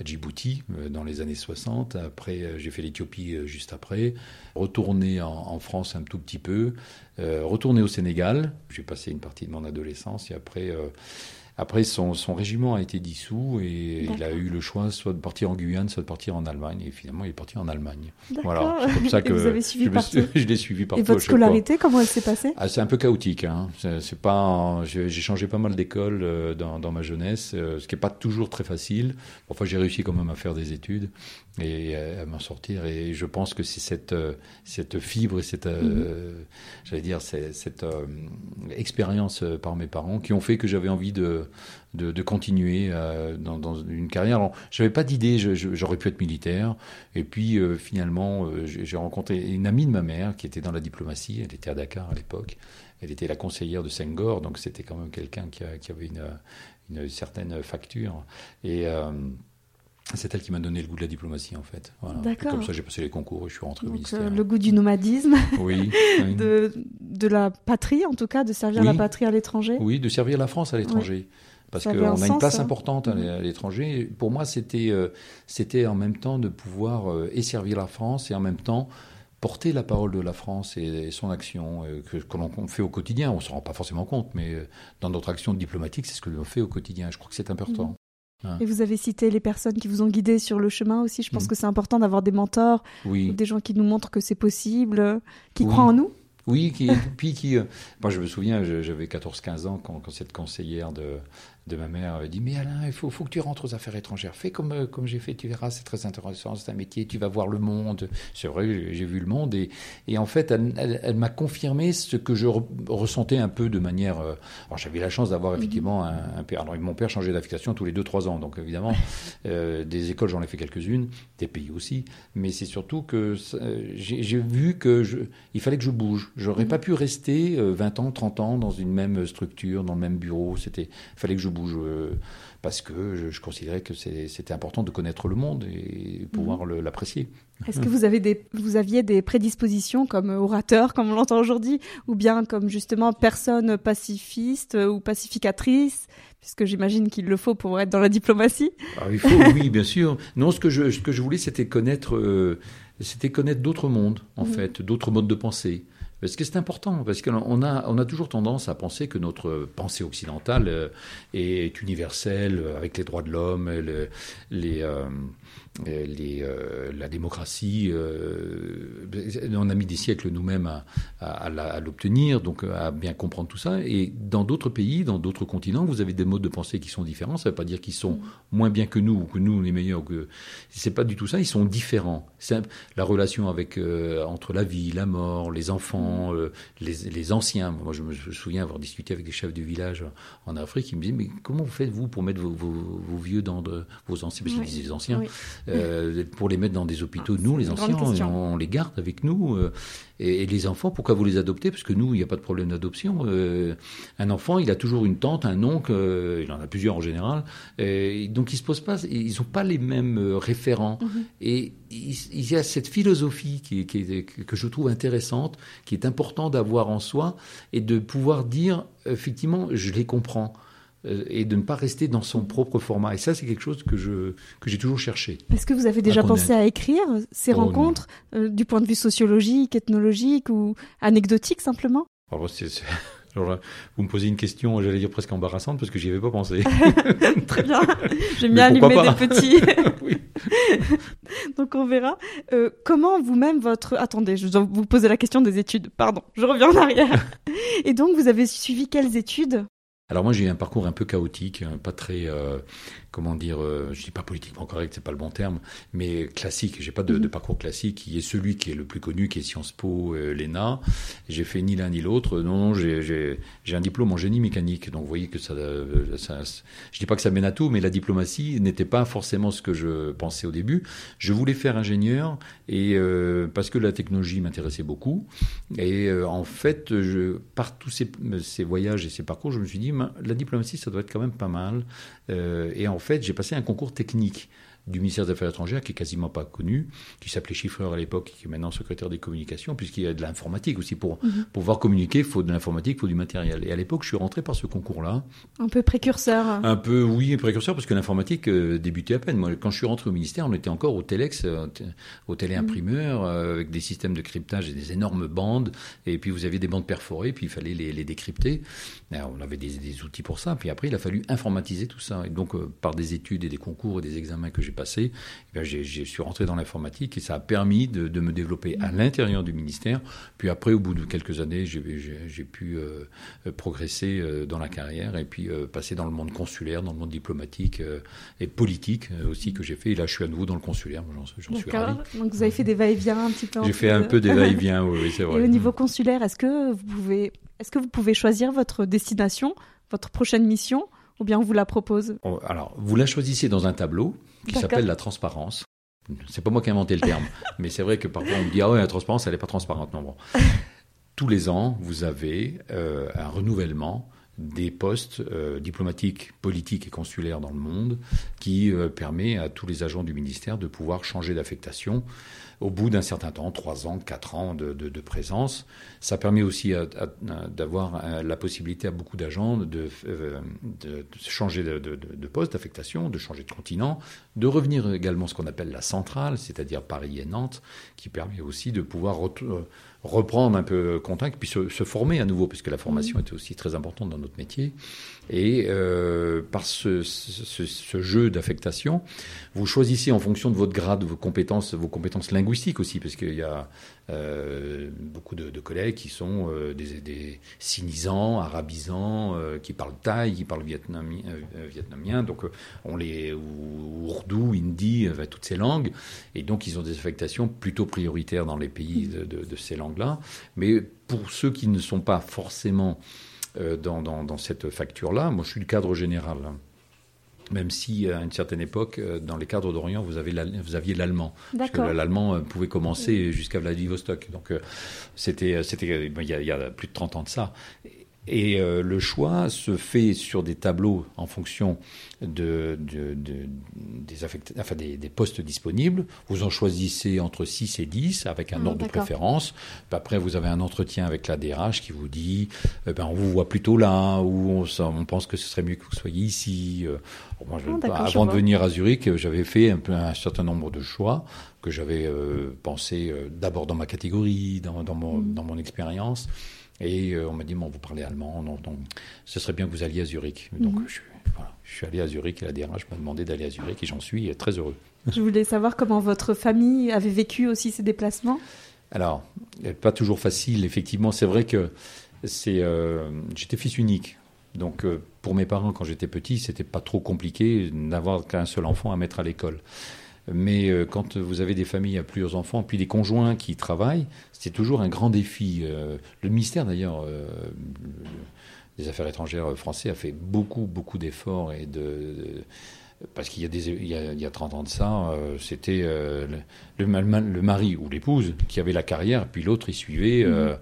à Djibouti euh, dans les années 60. Après, euh, j'ai fait l'Éthiopie euh, juste après. Retourné en, France un tout petit peu. retourné au Sénégal. J'ai passé une partie de mon adolescence et après après, son, régiment a été dissous et il a eu le choix soit de partir en Guyane, soit de partir en Allemagne. Et finalement, il est parti en Allemagne. Voilà, c'est comme ça que vous avez suivi je, l'ai suivi partout. Et votre scolarité, comment elle s'est passée? Ah, C'est un peu chaotique. Hein. C'est pas, j'ai changé pas mal d'écoles euh, dans, dans, ma jeunesse, euh, ce qui n'est pas toujours très facile. Parfois, j'ai réussi quand même à faire des études et à m'en sortir. Et je pense que c'est cette, euh, cette fibre et cette, mhm. j'allais dire, cette, expérience par mes parents qui ont fait que j'avais envie de de, continuer euh, dans, une carrière. Alors, j'avais pas d'idée, j'aurais pu être militaire. Et puis, euh, finalement, euh, j'ai rencontré une amie de ma mère qui était dans la diplomatie. Elle était à Dakar à l'époque. Elle était la conseillère de Senghor, donc c'était quand même quelqu'un qui, avait une, une, certaine facture. Et c'est elle qui m'a donné le goût de la diplomatie, en fait. Comme ça, j'ai passé les concours et je suis rentré au ministère. le goût du nomadisme. Oui. de, de, la patrie, en tout cas, de servir la patrie à l'étranger. Oui, de servir la France à l'étranger parce qu'on a une place hein. importante à mm. l'étranger. Pour moi, c'était euh, c'était en même temps de pouvoir euh, et servir la France et en même temps porter la parole de la France et, son action euh, que, que l'on fait au quotidien. On ne se rend pas forcément compte, mais dans notre action diplomatique, c'est ce que l'on fait au quotidien. Je crois que c'est important. Mm. Et vous avez cité les personnes qui vous ont guidé sur le chemin aussi. Je pense mm. que c'est important d'avoir des mentors, des gens qui nous montrent que c'est possible, qui croient en nous. Oui, qui, puis qui. moi, je me souviens, j'avais 14-15 ans quand, quand, cette conseillère de, de ma mère avait dit Mais Alain, il faut, faut que tu rentres aux affaires étrangères. Fais comme, euh, comme j'ai fait, tu verras, c'est très intéressant, c'est un métier, tu vas voir le monde. C'est vrai, j'ai vu le monde. Et, et en fait, elle, elle, m'a confirmé ce que je ressentais un peu de manière. Euh, alors, j'avais la chance d'avoir mhm. effectivement un, un, père. Alors, mon père changeait d'affectation tous les 2-3 ans. Donc, évidemment, euh, des écoles, j'en ai fait quelques-unes, des pays aussi. Mais c'est surtout que j'ai vu que je, il fallait que je bouge. J'aurais mhm. pas pu rester 20 ans, 30 ans dans une même structure, dans le même bureau. C'était, il fallait que je bouge parce que je, considérais que c'était important de connaître le monde et pouvoir mhm. l'apprécier. Est-ce que vous, avez des, vous aviez des prédispositions comme orateur, comme on l'entend aujourd'hui, ou bien comme justement personne pacifiste ou pacificatrice puisque j'imagine qu'il le faut pour être dans la diplomatie? Ah, il faut, oui, bien sûr. Non, ce que je, ce que je voulais, c'était connaître, euh, c'était connaître d'autres mondes, en mhm. fait, d'autres modes de pensée. Parce que c'est important, parce qu'on a, on a toujours tendance à penser que notre pensée occidentale euh, est universelle, avec les droits de l'homme, les, euh, les, euh, la démocratie, euh, on a mis des siècles nous-mêmes à, à, l'obtenir, donc à bien comprendre tout ça. Et dans d'autres pays, dans d'autres continents, vous avez des modes de pensée qui sont différents. Ça ne veut pas dire qu'ils sont moins bien que nous ou que nous les meilleurs. Que c'est pas du tout ça. Ils sont différents. C'est la relation avec euh, entre la vie, la mort, les enfants, les, les, anciens. Moi, je me souviens avoir discuté avec des chefs du village en Afrique. qui me disaient mais comment vous faites vous pour mettre vos, vos, vieux dans de, vos anciens? Parce qu'ils disaient les anciens. Euh, pour les mettre dans des hôpitaux. nous, les anciens, on, les garde avec nous. Euh, et, les enfants, pourquoi vous les adoptez? Parce que nous, il n'y a pas de problème d'adoption. Euh, un enfant, il a toujours une tante, un oncle, il en a plusieurs en général. donc, ils se posent pas, ils n'ont pas les mêmes référents. Mhm. Et il, y a cette philosophie qui, qui, que je trouve intéressante, qui est important d'avoir en soi et de pouvoir dire, effectivement, je les comprends. Euh, et de ne pas rester dans son propre format. Et ça, c'est quelque chose que je que j'ai toujours cherché. Est-ce que vous avez déjà pensé à écrire ces oh, rencontres euh, du point de vue sociologique, ethnologique ou anecdotique simplement? Alors, vous me posez une question, j'allais dire presque embarrassante parce que j'y avais pas pensé. Très bien. J'aime bien allumer des petits. Donc on verra. Euh, comment vous-même votre attendez, je dois vous poser la question des études. Pardon, je reviens en arrière. Et donc vous avez suivi quelles études? Alors moi j'ai eu un parcours un peu chaotique, hein, pas très euh, comment dire, euh, je dis pas politiquement correct, c'est pas le bon terme, mais classique. J'ai pas de, de, mhm. parcours classique qui est celui qui est le plus connu, qui est Sciences Po, euh, l'ENA. J'ai fait ni l'un ni l'autre. Non, non j'ai un diplôme en génie mécanique, donc vous voyez que ça, euh, ça, je dis pas que ça mène à tout, mais la diplomatie n'était pas forcément ce que je pensais au début. Je voulais faire ingénieur et euh, parce que la technologie m'intéressait beaucoup. Et euh, en fait, je, par tous ces, ces, voyages et ces parcours, je me suis dit, la diplomatie, ça doit être quand même pas mal. et en fait, j'ai passé un concours technique du ministère des Affaires étrangères, qui est quasiment pas connu, qui s'appelait chiffreur à l'époque, qui est maintenant secrétaire des communications, puisqu'il y a de l'informatique aussi. Pour mhm. pouvoir communiquer, il faut de l'informatique, il faut du matériel. Et à l'époque, je suis rentré par ce concours-là. Un peu précurseur. Un peu, oui, précurseur, parce que l'informatique euh, débutait à peine. Moi, quand je suis rentré au ministère, on était encore au Telex, euh, au téléimprimeur, euh, avec des systèmes de cryptage et des énormes bandes. Et puis, vous aviez des bandes perforées, puis il fallait les, décrypter. on avait des, des, outils pour ça. Puis après, il a fallu informatiser tout ça. Et donc, par des études et des concours et des examens que j'ai passé, eh je suis rentré dans l'informatique et ça a permis de, me développer à l'intérieur du ministère. Puis après, au bout de quelques années, j'ai pu euh, progresser euh, dans la carrière et puis euh, passer dans le monde consulaire, dans le monde diplomatique et politique aussi que j'ai fait. Et là, je suis à nouveau dans le consulaire. J'en suis ravi. Donc vous avez fait des va-et-vient un petit peu. J'ai fait un peu des va-et-vient, oui, c'est vrai. Et au niveau consulaire, est-ce que vous pouvez, est-ce que vous pouvez choisir votre destination, votre prochaine mission, ou bien on vous la propose? Alors, vous la choisissez dans un tableau qui s'appelle la transparence. C'est pas moi qui ai inventé le terme, mais c'est vrai que parfois on me dit ah ouais la transparence elle n'est pas transparente non bon. Tous les ans vous avez euh, un renouvellement des postes euh, diplomatiques, politiques et consulaires dans le monde qui euh, permet à tous les agents du ministère de pouvoir changer d'affectation au bout d'un certain temps, trois ans, quatre ans de, présence. Ça permet aussi d'avoir euh, la possibilité à beaucoup d'agents de, de, changer de, poste, d'affectation, de changer de continent, de revenir également ce qu'on appelle la centrale, c'est-à-dire Paris et Nantes, qui permet aussi de pouvoir reprendre un peu contact, puis se, former à nouveau, puisque la formation mmh. était aussi très importante dans notre métier. Et euh, par ce, jeu d'affectation, vous choisissez en fonction de votre grade, vos compétences, vos compétences linguistiques aussi, parce qu'il y a euh, beaucoup de, collègues qui sont euh, des, des sinisans, arabisans, qui parlent thaï, qui parlent vietnamien, vietnamien, donc on les ou, ourdou, hindi, toutes ces langues, et donc ils ont des affectations plutôt prioritaires dans les pays de, de ces langues-là. Mais pour ceux qui ne sont pas forcément euh, dans, dans, cette facture-là. Moi, je suis le cadre général. Hein. Même si, à une certaine époque, euh, dans les cadres d'Orient, vous, avez vous aviez l'allemand. Parce que l'allemand euh, pouvait commencer jusqu'à Vladivostok. Donc, c'était, c'était, il y, a, plus de 30 ans de ça. Et le choix se fait sur des tableaux en fonction de, des, enfin des, postes disponibles. Vous en choisissez entre 6 et 10 avec un ah, ordre de préférence. après, vous avez un entretien avec la DRH qui vous dit eh ben, on vous voit plutôt là, ou on, pense que ce serait mieux que vous soyez ici. Euh, ah, avant de venir à Zurich, j'avais fait un, certain nombre de choix que j'avais pensé d'abord dans ma catégorie, dans, dans mon, mm. dans mon expérience. Et on m'a dit, bon, vous parlez allemand, donc, ce serait bien que vous alliez à Zurich. Donc mm-hmm. je, voilà, je, suis allé à Zurich et la DRH m'a demandé d'aller à Zurich et j'en suis très heureux. Je voulais savoir comment votre famille avait vécu aussi ces déplacements. Alors, pas toujours facile, effectivement. C'est vrai que c'est, euh, j'étais fils unique. Donc, euh, pour mes parents, quand j'étais petit, c'était pas trop compliqué d'avoir qu'un seul enfant à mettre à l'école. Mais euh, quand vous avez des familles à plusieurs enfants, puis des conjoints qui travaillent, c'est toujours un grand défi. le ministère, d'ailleurs, des Affaires étrangères français a fait beaucoup, beaucoup d'efforts et de parce qu'il y, a des, il y a, il y a 30 ans de ça, euh, c'était euh, le, le, mari ou l'épouse qui avait la carrière, puis l'autre y suivait euh, mhm.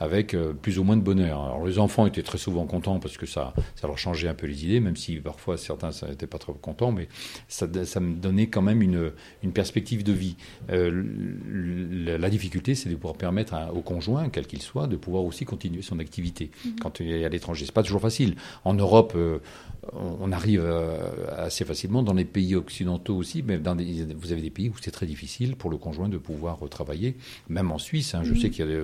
avec plus ou moins de bonheur. Alors les enfants étaient très souvent contents parce que ça, ça leur changeait un peu les idées, même si parfois certains n'étaient pas trop contents, mais ça, ça, me donnait quand même une, une perspective de vie. la difficulté, c'est de pouvoir permettre au conjoint, quel qu'il soit, de pouvoir aussi continuer son activité mhm. quand il est à l'étranger. C'est pas toujours facile. En Europe, on arrive assez facilement facilement. Dans les pays occidentaux aussi, mais dans vous avez des pays où c'est très difficile pour le conjoint de pouvoir travailler. Même en Suisse, hein, je sais qu'il y a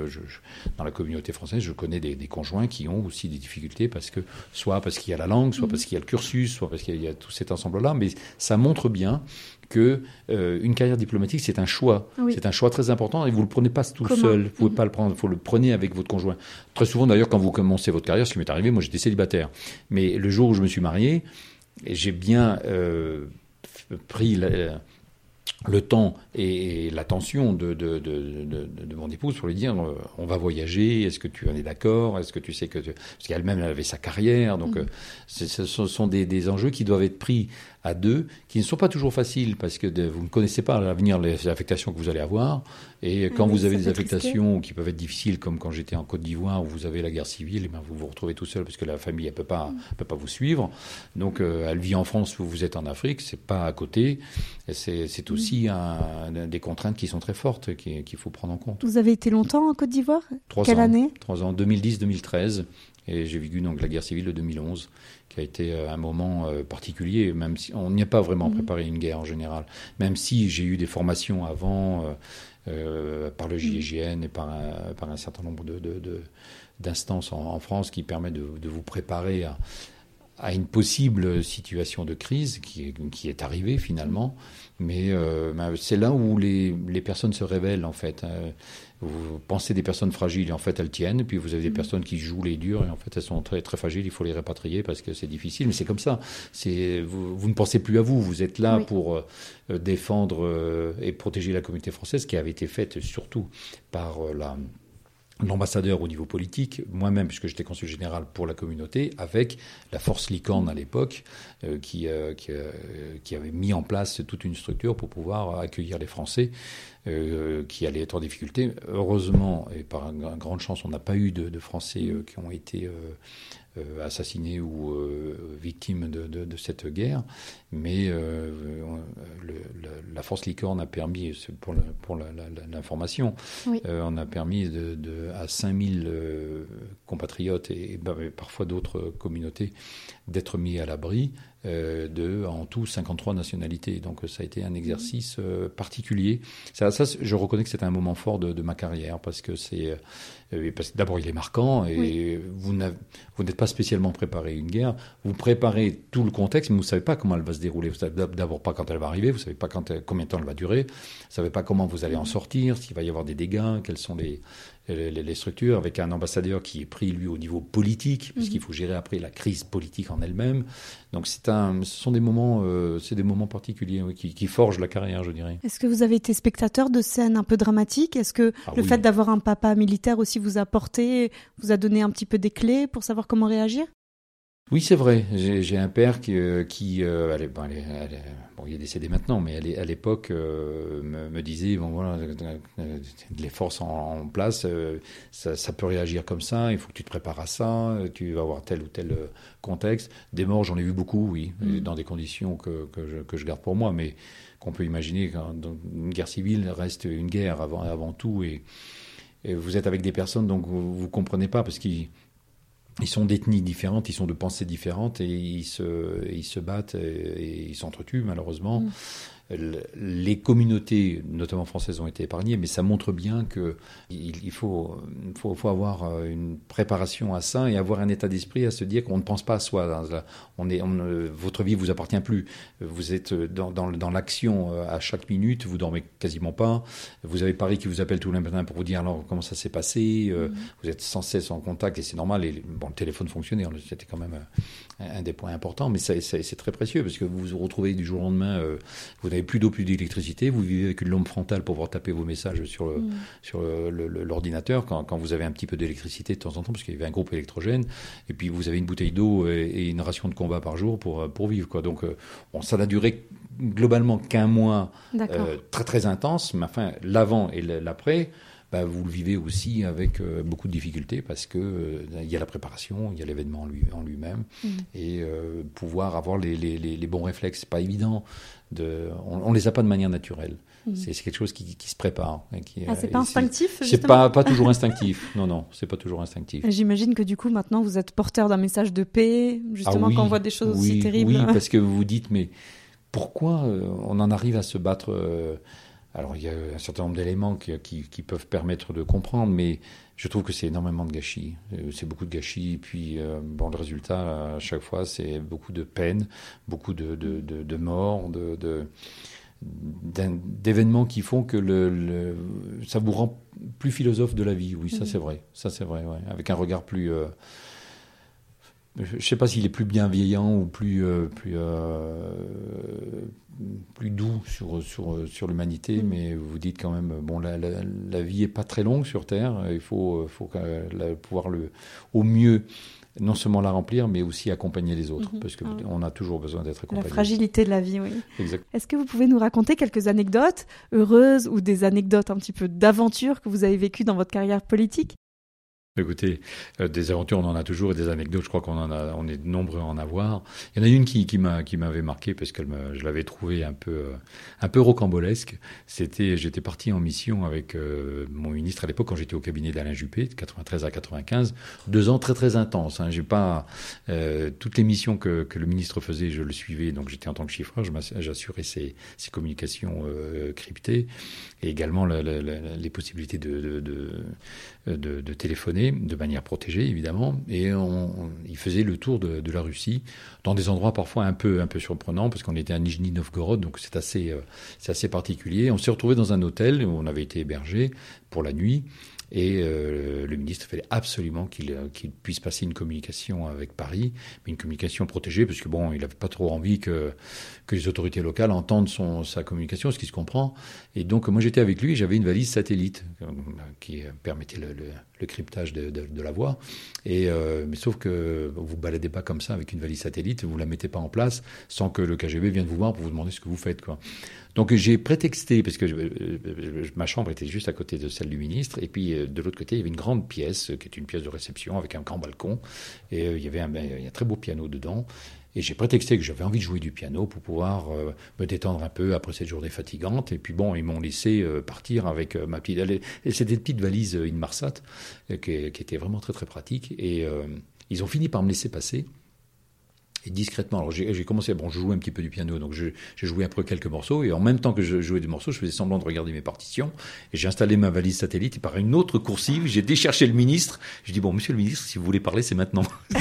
dans la communauté française, je connais des, conjoints qui ont aussi des difficultés parce que soit parce qu'il y a la langue, soit parce qu'il y a le cursus, soit parce qu'il y, a tout cet ensemble-là. Mais ça montre bien que euh, une carrière diplomatique, c'est un choix. C'est un choix très important et vous ne le prenez pas tout seul. Vous pouvez pas le prendre. Vous le prenez avec votre conjoint. Très souvent, d'ailleurs, quand vous commencez votre carrière, ce qui m'est arrivé, moi, j'étais célibataire. Mais le jour où je me suis marié, j'ai bien euh, pris le temps et, l'attention de, de, mon épouse pour lui dire on va voyager, est-ce que tu en es d'accord Est-ce que tu sais que. Parce qu'elle-même, avait sa carrière, donc mm. euh, ce sont des, des, enjeux qui doivent être pris à deux, qui ne sont pas toujours faciles parce que vous ne connaissez pas à l'avenir les affectations que vous allez avoir. Et quand vous avez des affectations qui peuvent être difficiles, comme quand j'étais en Côte d'Ivoire où vous avez la guerre civile, et eh vous vous retrouvez tout seul parce que la famille ne peut pas, mm. peut pas vous suivre. Donc euh, elle vit en France où vous êtes en Afrique, c'est pas à côté. C'est aussi mm. un, des contraintes qui sont très fortes qu'il faut prendre en compte. Vous avez été longtemps en Côte d'Ivoire? Quelle ans, année? Trois ans, 2010-2013. Et j'ai vécu donc la guerre civile de 2011, qui a été euh, un moment euh, particulier, même si on n'y a pas vraiment mhm. préparé une guerre en général. Même si j'ai eu des formations avant euh, par le GIGN mhm. et par un, par un certain nombre de, d'instances en, France qui permettent de, de vous préparer à, à une possible situation de crise qui, qui est arrivée finalement. Mais ben, c'est là où les, les, personnes se révèlent en fait. Hein vous pensez des personnes fragiles et en fait elles tiennent, puis vous avez des mm. personnes qui jouent les durs et en fait elles sont très très fragiles, il faut les répatrier parce que c'est difficile, mais c'est comme ça. C'est vous, vous, ne pensez plus à vous, vous êtes là pour euh, défendre euh, et protéger la communauté française qui avait été faite surtout par euh, la l'ambassadeur au niveau politique, moi-même, puisque j'étais consul général pour la communauté, avec la force Licorne à l'époque, euh, qui, euh, qui, euh, qui, avait mis en place toute une structure pour pouvoir accueillir les Français qui allaient être en difficulté. Heureusement, et par grande chance, on n'a pas eu de, de Français qui ont été euh, assassinés ou euh, victimes de, cette guerre. Mais euh, la force licorne a permis, pour, pour l'information, on a permis de, à 5000 compatriotes et, parfois d'autres communautés d'être mis à l'abri de en tout 53 nationalités. Donc ça a été un exercice particulier. Ça, ça, je reconnais que c'était un moment fort de, ma carrière parce que c'est euh, d'abord, il est marquant et vous n'êtes pas spécialement préparé à une guerre. Vous préparez tout le contexte, mais vous ne savez pas comment elle va se dérouler. Vous savez d'abord pas quand elle va arriver, vous ne savez pas quand combien de temps elle va durer, vous ne savez pas comment vous allez en sortir, s'il va y avoir des dégâts, quels sont les, les, structures, avec un ambassadeur qui est pris, lui, au niveau politique, puisqu'il mhm. faut gérer après la crise politique en elle-même. Donc, un, ce sont des moments, euh, c'est des moments particuliers qui, forgent la carrière, je dirais. Est-ce que vous avez été spectateur de scènes un peu dramatiques? Est-ce que ah le fait d'avoir un papa militaire aussi vous a porté, vous a donné un petit peu des clés pour savoir comment réagir? Oui, c'est vrai. J'ai un père qui, euh, qui euh, bon, il est décédé maintenant, mais à l'époque euh, me, disait bon voilà, les forces en, place, ça, peut réagir comme ça. Il faut que tu te prépares à ça. Tu vas avoir tel ou tel contexte. Des morts, j'en ai vu beaucoup, oui, mm. dans des conditions que, que, je, garde pour moi, mais qu'on peut imaginer qu'une guerre civile reste une guerre avant, avant tout, et, vous êtes avec des personnes donc vous, vous comprenez pas parce qu'ils ils sont d'ethnies différentes, ils sont de pensées différentes et ils se, ils se battent et, ils s'entretuent malheureusement. Mm. Les communautés, notamment françaises, ont été épargnées, mais ça montre bien que il, faut, faut, faut, avoir euh, une préparation à ça et avoir un état d'esprit à se dire qu'on ne pense pas à soi. On est, votre vie vous appartient plus. Vous êtes dans, dans, dans l'action euh, à chaque minute. Vous dormez quasiment pas. Vous avez Paris qui vous appelle tous les matins pour vous dire alors comment ça s'est passé. Euh, mm-hmm. Vous êtes sans cesse en contact et c'est normal. Et, bon, le téléphone fonctionnait. Hein, c'était quand même un des points importants, mais c'est très précieux parce que vous vous retrouvez du jour au lendemain. vous n'avez plus d'eau, plus d'électricité. Vous vivez avec une lampe frontale pour pouvoir taper vos messages sur le, mm. sur l'ordinateur quand, quand, vous avez un petit peu d'électricité de temps en temps, parce qu'il y avait un groupe électrogène. Et puis vous avez une bouteille d'eau et, une ration de combat par jour pour, pour vivre. Quoi. Donc euh, bon, ça n'a duré globalement qu'un mois euh, très très intense, mais enfin l'avant et l'après. Bah, vous le vivez aussi avec euh, beaucoup de difficultés parce que il y a la préparation, il y a l'événement en lui-même mm. et pouvoir avoir les, les, les, bons réflexes, c'est pas évident. De, on, on les a pas de manière naturelle. Mm. C'est quelque chose qui, qui se prépare. Qui, ah, c'est pas instinctif C'est pas, pas toujours instinctif. Non, non, c'est pas toujours instinctif. J'imagine que du coup, maintenant, vous êtes porteur d'un message de paix, justement, ah quand on voit des choses aussi terribles. Oui, parce que vous vous dites, mais pourquoi euh, on en arrive à se battre euh, Alors, il y a un certain nombre d'éléments qui, qui, peuvent permettre de comprendre, mais je trouve que c'est énormément de gâchis. Euh, c'est beaucoup de gâchis. Et puis, bon, le résultat, à chaque fois, c'est beaucoup de peine, beaucoup de, de, de, de morts, de, d'événements qui font que le, ça vous rend plus philosophe de la vie. Oui, ça mhm. c'est vrai. Ça c'est vrai. Avec un regard plus. Euh, je ne sais pas s'il est plus bienveillant ou plus euh, plus euh, plus doux sur sur sur l'humanité, mhm. mais vous dites quand même bon la, la, vie est pas très longue sur Terre. Il faut faut pouvoir le au mieux non seulement la remplir, mais aussi accompagner les autres, mhm. parce qu'on ah a toujours besoin d'être accompagné. La fragilité de la vie, oui. Est-ce que vous pouvez nous raconter quelques anecdotes heureuses ou des anecdotes un petit peu d'aventure que vous avez vécues dans votre carrière politique? Écoutez, euh, des aventures, on en a toujours, et des anecdotes, je crois qu'on en a, on est nombreux à en avoir. Il y en a une qui, qui m'a, qui m'avait marqué parce que je l'avais trouvé un peu, euh, un peu rocambolesque. C'était, j'étais parti en mission avec euh, mon ministre à l'époque quand j'étais au cabinet d'Alain Juppé, de 93 à 95, deux ans très très intenses. Hein. J'ai pas toutes les missions que, que le ministre faisait, je le suivais, donc j'étais en tant que chiffreur, j'assurais ses, ses communications cryptées et également les possibilités de, de, de, de téléphoner de manière protégée évidemment, et on, il faisait le tour de, la Russie dans des endroits parfois un peu un peu surprenants parce qu'on était à Nijni Novgorod, donc c'est assez euh, assez particulier. On s'est retrouvé dans un hôtel où on avait été hébergé pour la nuit et euh, le ministre fallait absolument euh, qu'il puisse passer une communication avec Paris, mais une communication protégée, parce que bon, il n'avait pas trop envie que, que les autorités locales entendent son, sa communication, ce qui se comprend. Et donc, moi, j'étais avec lui, j'avais une valise satellite euh, qui permettait le, le, cryptage de, la voix. Et, mais sauf que vous baladez pas comme ça avec une valise satellite, vous la mettez pas en place sans que le KGB vienne vous voir pour vous demander ce que vous faites, quoi. Donc j'ai prétexté, parce que ma chambre était juste à côté de celle du ministre, et puis euh, de l'autre côté, il y avait une grande pièce, qui est une pièce de réception avec un grand balcon, et euh, il y avait un, ben, un très beau piano dedans. Et j'ai prétexté que j'avais envie de jouer du piano pour pouvoir euh, me détendre un peu après cette journée fatigante. Et puis bon, ils m'ont laissé partir avec ma petite... Et c'était une petite valise Inmarsat qui, qui, était vraiment très très pratique. Et ils ont fini par me laisser passer. Et discrètement, alors j'ai commencé, bon, je jouais un petit peu du piano, donc j'ai joué après quelques morceaux, et en même temps que je jouais des morceaux, je faisais semblant de regarder mes partitions, et j'ai installé ma valise satellite, et par une autre coursive, j'ai décherché le ministre, je dis, bon, monsieur le ministre, si vous voulez parler, c'est maintenant.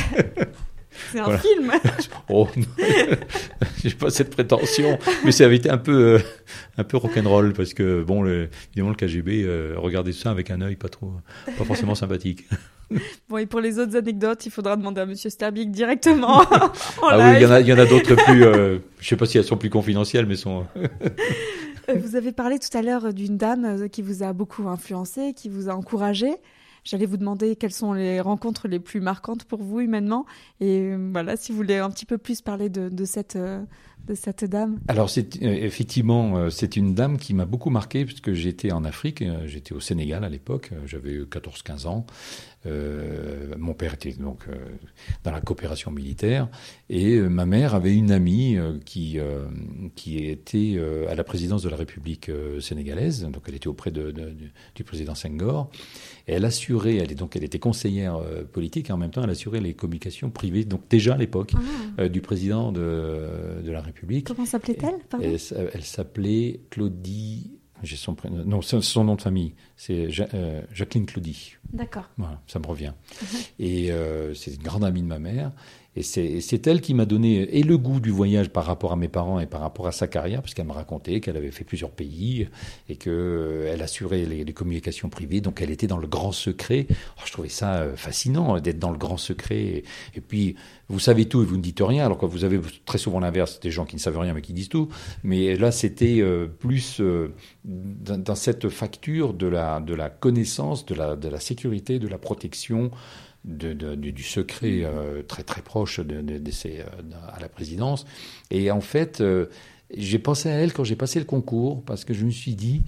C'est un film. oh, j'ai pas cette prétention, mais ça avait été un peu, euh, un peu rock'n'roll parce que bon, le, évidemment le KGB euh, regardait ça avec un œil pas trop, pas forcément sympathique. Bon, et pour les autres anecdotes, il faudra demander à Monsieur Sterbik directement. ah oui, il y en a, il y en a d'autres plus. Euh, je sais pas si elles sont plus confidentielles, mais sont. Euh, vous avez parlé tout à l'heure d'une dame euh, qui vous a beaucoup influencé, qui vous a encouragé. J'allais vous demander quelles sont les rencontres les plus marquantes pour vous humainement. Et voilà, si vous voulez un petit peu plus parler de, cette, de cette dame Alors, euh, effectivement, euh, c'est une dame qui m'a beaucoup marqué puisque j'étais en Afrique, euh, j'étais au Sénégal à l'époque, j'avais 14-15 ans. Mon père était donc dans la coopération militaire et ma mère avait une amie qui, qui était à la présidence de la République sénégalaise, donc elle était auprès de, du président Senghor. Et elle assurait, elle, donc, elle était conseillère politique et en même temps elle assurait les communications privées, donc déjà à l'époque, ah. du président de, de la République République. Comment s'appelait-elle Elle, elle s'appelait Claudie. J'ai son prénom. Non, c'est son nom de famille. C'est euh, Jacqueline Claudie. D'accord. Voilà, ça me revient. Et euh, c'est une grande amie de ma mère. Et c'est elle qui m'a donné et le goût du voyage par rapport à mes parents et par rapport à sa carrière, parce qu'elle m'a raconté qu'elle avait fait plusieurs pays et qu'elle euh, assurait les, communications privées, donc elle était dans le grand secret. Oh, je trouvais ça euh, fascinant d'être dans le grand secret. Et, puis, vous savez tout et vous ne dites rien, alors que vous avez très souvent l'inverse, des gens qui ne savent rien mais qui disent tout. Mais là, c'était euh, plus dans, cette facture de la, connaissance, de la sécurité, de la protection du secret euh, très très proche de, de euh, à la présidence. Et en fait, euh, j'ai pensé à elle quand j'ai passé le concours parce que je me suis dit,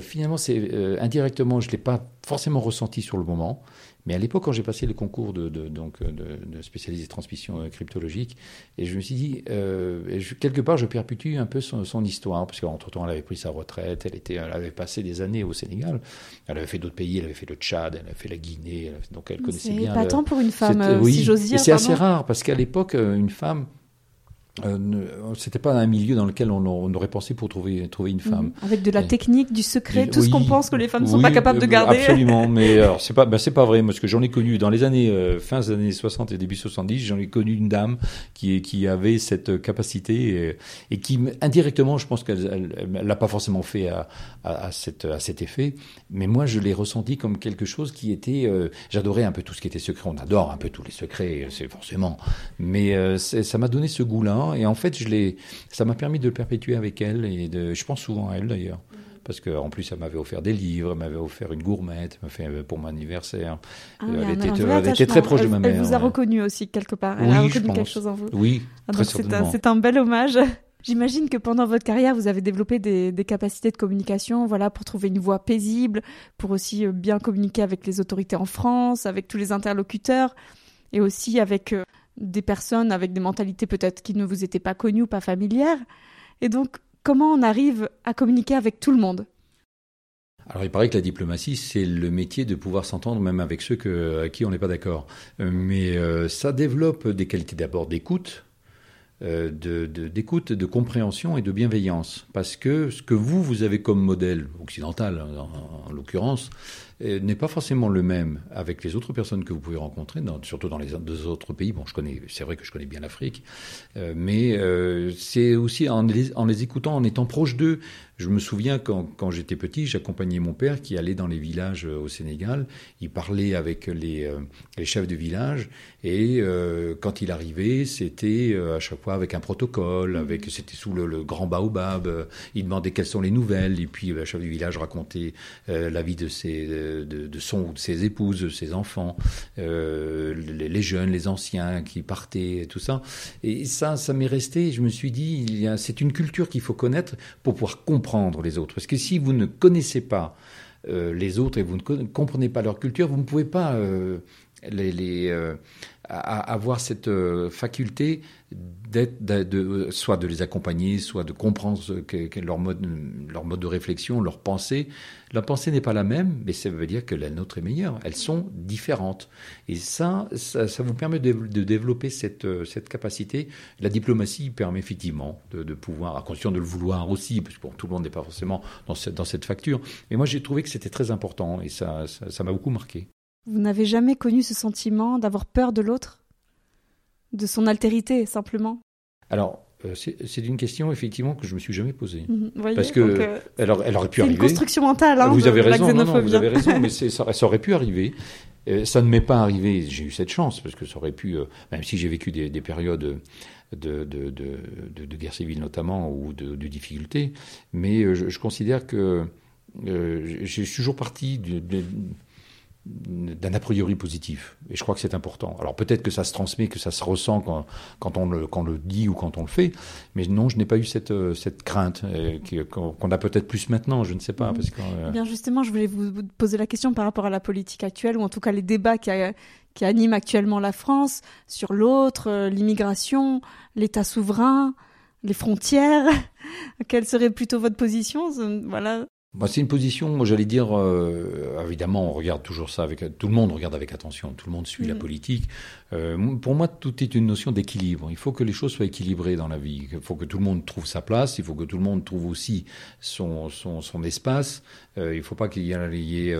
finalement, c'est indirectement, je l'ai pas forcément ressenti sur le moment, mais à l'époque, quand j'ai passé le concours de, de donc, de, spécialisé transmission euh, cryptologique, et je me suis dit, euh, quelque part, je perpétue un peu son, histoire, parce qu'entre-temps, elle avait pris sa retraite, elle, était, elle avait passé des années au Sénégal, elle avait fait d'autres pays, elle avait fait le Tchad, elle avait fait la Guinée, donc elle connaissait bien. C'est pas tant pour une femme, euh, si j'ose dire. C'est assez rare, parce qu'à l'époque, une femme euh, c'était pas un milieu dans lequel on, on, aurait pensé pour trouver trouver une femme. Mhm. Avec de la technique, du secret, tout ce qu'on pense que les femmes ne sont pas capables de euh, garder. Absolument, mais alors c'est pas ben, c'est pas vrai parce que j'en ai connu dans les années euh, fin des années 60 et début 70, j'en ai connu une dame qui qui avait cette capacité et, et qui indirectement, je pense qu'elle elle l'a pas forcément fait à, à, à, cette, à cet effet, mais moi je l'ai ressenti comme quelque chose qui était euh, j'adorais un peu tout ce qui était secret, on adore un peu tous les secrets, c'est forcément, mais ça m'a donné ce et en fait, je l'ai, ça m'a permis de le perpétuer avec elle. Et de, je pense souvent à elle d'ailleurs. Parce qu'en plus, elle m'avait offert des livres, elle m'avait offert une gourmette, elle fait euh, pour mon anniversaire. Ah, elle, était, elle était, très proche de ma mère. Elle vous a reconnu aussi quelque part. Elle a reconnu quelque chose en vous. Oui, ah, très c'est un, c'est un bel hommage. J'imagine que pendant votre carrière, vous avez développé des, des, capacités de communication, voilà, pour trouver une voie paisible, pour aussi euh, bien communiquer avec les autorités en France, avec tous les interlocuteurs, et aussi avec euh, des personnes avec des mentalités peut-être qui ne vous étaient pas connues ou pas familières. Et donc, comment on arrive à communiquer avec tout le monde? Alors il paraît que la diplomatie, c'est le métier de pouvoir s'entendre même avec ceux que, à qui on n'est pas d'accord. Euh, mais euh, ça développe des qualités d'abord d'écoute, euh, d'écoute, de, compréhension et de bienveillance. Parce que ce que vous, vous avez comme modèle occidental, en, l'occurrence, n'est pas forcément le même avec les autres personnes que vous pouvez rencontrer, dans, surtout dans les deux autres pays. Bon, je connais, c'est vrai que je connais bien l'Afrique, euh, mais euh, c'est aussi en les, en les écoutant, en étant proche d'eux, je me souviens quand, quand j'étais petit, j'accompagnais mon père qui allait dans les villages euh, au Sénégal. Il parlait avec les, euh, les chefs de village et euh, quand il arrivait, c'était euh, à chaque fois avec un protocole, avec c'était sous le, le, grand baobab. il demandait quelles sont les nouvelles et puis le chef du village racontait la vie de ses de, son ou de ses épouses, de ses enfants, les, les, jeunes, les anciens qui partaient, tout ça. Et ça, ça m'est resté. Je me suis dit, c'est une culture qu'il faut connaître pour pouvoir comprendre les autres. Parce que si vous ne connaissez pas euh, les autres et vous ne comprenez pas leur culture, vous ne pouvez pas euh, les, les euh, avoir cette faculté d'être, de, soit de les accompagner, soit de comprendre que, leur, mode, leur mode de réflexion, leur pensée. La pensée n'est pas la même, mais ça veut dire que la nôtre est meilleure. Elles sont différentes. Et ça, ça, vous permet de, de, développer cette, cette capacité. La diplomatie permet effectivement de, de pouvoir, à condition de le vouloir aussi, parce que bon, tout le monde n'est pas forcément dans cette, dans cette facture. Mais moi, j'ai trouvé que c'était très important et ça, ça m'a beaucoup marqué. Vous n'avez jamais connu ce sentiment d'avoir peur de l'autre? De son altérité, simplement? Alors, euh, c'est une question effectivement que je me suis jamais posée. Mhm, parce que euh, elle, aurait pu arriver. Une construction mentale. Hein, vous avez raison. Non, non, vous avez raison, mais ça, ça, aurait pu arriver. Euh, ça ne m'est pas arrivé. J'ai eu cette chance parce que ça aurait pu, même si j'ai vécu des, des périodes de, de, de, de, guerre civile notamment ou de, difficultés, mais je, je considère que je suis toujours parti de, d'un a priori positif. Et je crois que c'est important. Alors peut-être que ça se transmet, que ça se ressent quand, quand, on, le, quand on le dit ou quand on le fait, mais non, je n'ai pas eu cette, euh, cette crainte euh, qu'on a peut-être plus maintenant, je ne sais pas. Parce que, euh, Bien justement, je voulais vous poser la question par rapport à la politique actuelle, ou en tout cas les débats qui, qui animent actuellement la France sur l'autre, l'immigration, l'État souverain, les frontières. Quelle serait plutôt votre position? Voilà. Bah, c'est une position, j'allais dire, euh, évidemment, on regarde toujours ça avec, tout le monde regarde avec attention, tout le monde suit la mm. politique. Euh, pour moi, tout est une notion d'équilibre. Il faut que les choses soient équilibrées dans la vie. Il faut que tout le monde trouve sa place. Il faut que tout le monde trouve aussi son, son, son espace. Euh, il ne faut pas qu'il y ait,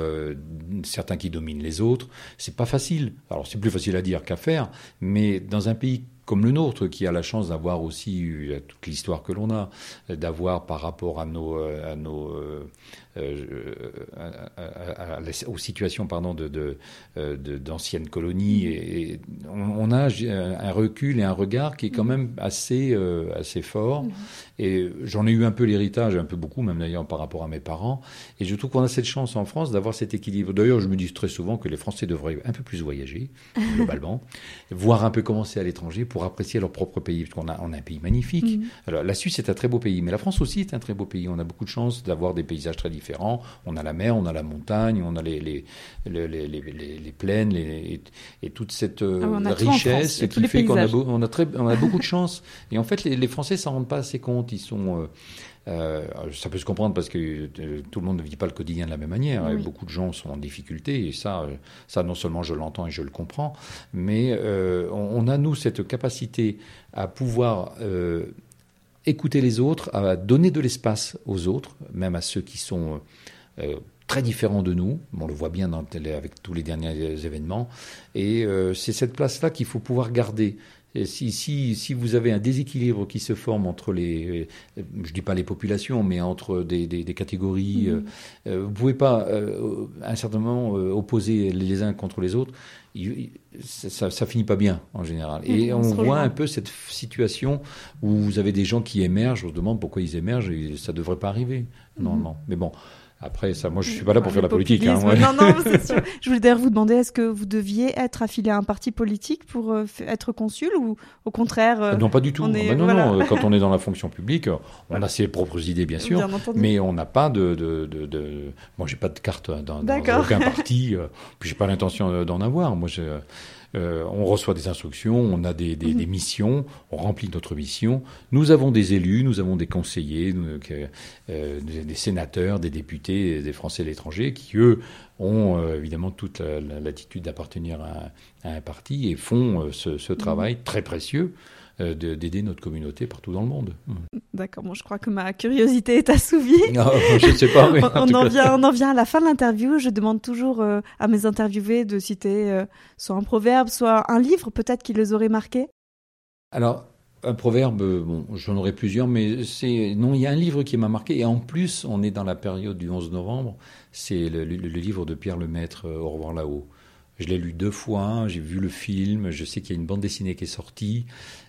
certains qui dominent les autres. C'est pas facile. Alors c'est plus facile à dire qu'à faire, mais dans un pays comme le nôtre, qui a la chance d'avoir aussi eu toute l'histoire que l'on a, d'avoir par rapport à nos, à nos à, aux situations pardon de, d'anciennes colonies et, on, a un recul et un regard qui est quand même assez, euh, assez fort. Mhm. Et j'en ai eu un peu l'héritage, un peu beaucoup même d'ailleurs par rapport à mes parents. Et je trouve qu'on a cette chance en France d'avoir cet équilibre. D'ailleurs, je me dis très souvent que les Français devraient un peu plus voyager, globalement, voir un peu comment c'est à l'étranger pour apprécier leur propre pays, parce qu'on a, on a un pays magnifique. Mhm. Alors, la Suisse est un très beau pays, mais la France aussi est un très beau pays. On a beaucoup de chance d'avoir des paysages très différents. On a la mer, on a la montagne, on a les, les, les, les, les plaines et, et, toute cette... Euh, ah richesse qui fait qu'on a, on a, très, on a beaucoup de chance. Et en fait, les, Français s'en rendent pas assez compte. Ils sont. Euh, euh ça peut se comprendre parce que euh, tout le monde ne vit pas le quotidien de la même manière. beaucoup de gens sont en difficulté et ça, euh, ça non seulement je l'entends et je le comprends, mais on, on, a nous cette capacité à pouvoir écouter les autres, à donner de l'espace aux autres, même à ceux qui sont très différents de nous. On le voit bien avec tous les derniers événements. Et euh, c'est cette place-là qu'il faut pouvoir garder. Si, si, si, vous avez un déséquilibre qui se forme entre les, euh, je dis pas les populations, mais entre des, des, des catégories, mmh. euh, vous pouvez pas à un certain moment opposer les uns contre les autres. Ça, ça, finit pas bien en général. Et mmh, on, voit un peu cette situation où vous avez des gens qui émergent. On se demande pourquoi ils émergent. Et ça devrait pas arriver. Mmh. non. Mais bon, après, ça, moi, je suis pas là pour faire la politique. Hein, Non, non, c'est sûr. Je voulais d'ailleurs vous demander, est-ce que vous deviez être affilié à un parti politique pour euh, être consul ou au contraire euh, Non, pas du tout. Ah ben non, non, Quand on est dans la fonction publique, on a ses propres idées, bien sûr, mais on n'a pas de, de, de, de... Moi, j'ai pas de carte dans, dans aucun parti. Euh, puis j'ai pas l'intention d'en avoir. Moi, j'ai euh, on reçoit des instructions, on a des, des, mhm. des, missions, on remplit notre mission. Nous avons des élus, nous avons des conseillers, euh, des, sénateurs, des députés, des Français de l'étranger qui, eux, ont euh, évidemment toute l'attitude d'appartenir à, à, un parti et font ce, ce, travail mhm. très précieux euh, d'aider notre communauté partout dans le monde. D'accord, bon, je crois que ma curiosité est assouvie. Non, je ne sais pas. Mais on, en vient, on en vient à la fin de l'interview. Je demande toujours euh, à mes interviewés de citer euh, soit un proverbe, soit un livre, peut-être qui les aurait marqués. Alors, un proverbe, bon, j'en aurais plusieurs, mais c'est non, il y a un livre qui m'a marqué et en plus, on est dans la période du 11 novembre. C'est le, le, livre de Pierre Lemaître, Au revoir là-haut. Je l'ai lu deux fois, j'ai vu le film, je sais qu'il y a une bande dessinée qui est sortie.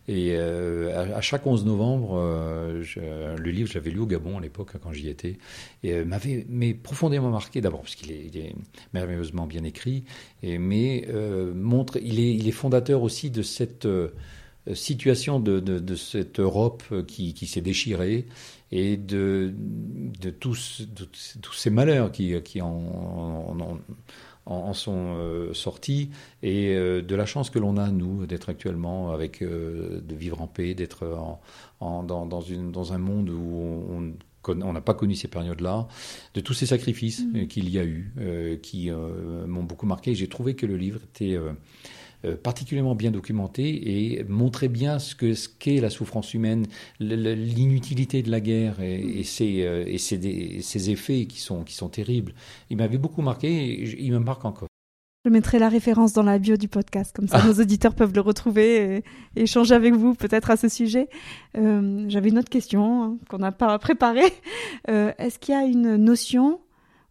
Et euh, à, chaque 11 novembre, euh, je, le livre, je l'avais lu au Gabon à l'époque, quand j'y étais, et euh, m'avait mais profondément marqué, d'abord parce qu'il est, est, merveilleusement bien écrit, et, mais euh, montre, il est, il est fondateur aussi de cette euh, situation de, de, de, cette Europe qui, qui s'est déchirée et de, de, tous, tous ces malheurs qui, qui en, en, en en, sont euh, sortis et euh, de la chance que l'on a nous d'être actuellement avec euh, de vivre en paix, d'être en, dans, dans, une, dans un monde où on, on n'a pas connu ces périodes-là, de tous ces sacrifices mmh. qu'il y a eu, qui m'ont beaucoup marqué. J'ai trouvé que le livre était euh, particulièrement bien documenté et montrait bien ce que ce qu'est la souffrance humaine, l'inutilité de la guerre et, et, ses, euh, et ses, ses, effets qui sont, qui sont terribles. Il m'avait beaucoup marqué et il me marque encore. Je mettrai la référence dans la bio du podcast, comme ça ah. nos auditeurs peuvent le retrouver et, échanger avec vous peut-être à ce sujet. Euh, J'avais une autre question hein, qu'on n'a pas préparée. Euh, Est-ce qu'il y a une notion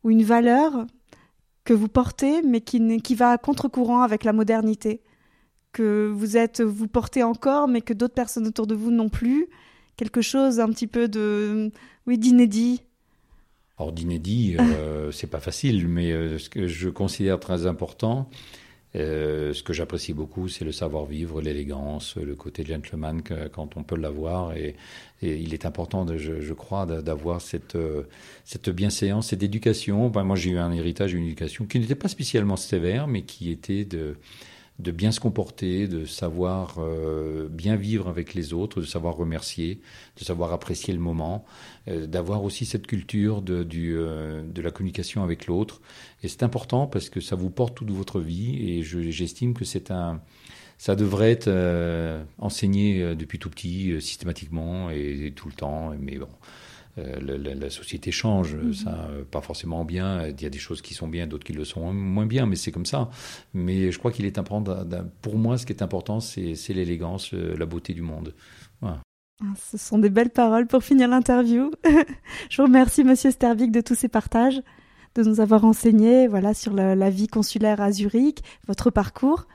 ou une valeur que vous portez, mais qui, va à contre-courant avec la modernité, que vous êtes, vous portez encore, mais que d'autres personnes autour de vous non plus, quelque chose un petit peu de, oui, d'inédit. Alors d'inédit, euh, c'est pas facile, mais euh, ce que je considère très important, euh, ce que j'apprécie beaucoup, c'est le savoir-vivre, l'élégance, le côté gentleman que, quand on peut l'avoir. Et, et, il est important, de, je, je, crois, d'avoir cette, euh, cette bienséance, cette éducation. Ben, moi, j'ai eu un héritage, une éducation qui n'était pas spécialement sévère, mais qui était de de bien se comporter, de savoir euh, bien vivre avec les autres, de savoir remercier, de savoir apprécier le moment, euh, d'avoir aussi cette culture de, du, euh, de la communication avec l'autre. Et c'est important parce que ça vous porte toute votre vie et j'estime que c'est un, ça devrait être enseigné depuis tout petit, systématiquement et, tout le temps. Mais bon, la, la, société change, mhm. ça, pas forcément bien. Il y a des choses qui sont bien, d'autres qui le sont moins bien, mais c'est comme ça. Mais je crois qu'il est important. Pour moi, ce qui est important, c'est l'élégance, la beauté du monde. Voilà. Ah, ce sont des belles paroles pour finir l'interview. je vous remercie, Monsieur Stervik, de tous ces partages, de nous avoir enseigné, voilà, sur la, la vie consulaire à Zurich, votre parcours.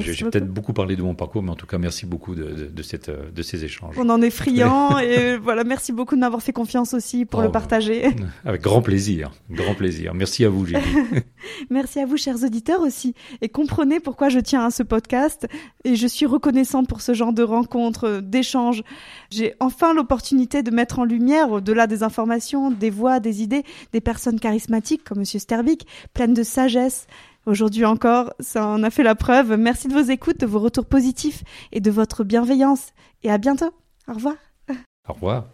J'ai peut-être beaucoup parlé de mon parcours, mais en tout cas, merci beaucoup de, de, cette, de ces échanges. On en est friand et voilà, merci beaucoup de m'avoir fait confiance aussi pour le oh, partager. Avec grand plaisir, grand plaisir. Merci à vous, Julie. merci à vous, chers auditeurs aussi. Et comprenez pourquoi je tiens à ce podcast et je suis reconnaissante pour ce genre de rencontres, d'échanges. J'ai enfin l'opportunité de mettre en lumière, au-delà des informations, des voix, des idées, des personnes charismatiques comme Monsieur Stervik, pleines de sagesse, Aujourd'hui encore, ça en a fait la preuve. Merci de vos écoutes, de vos retours positifs et de votre bienveillance. Et à bientôt. Au revoir. Au revoir.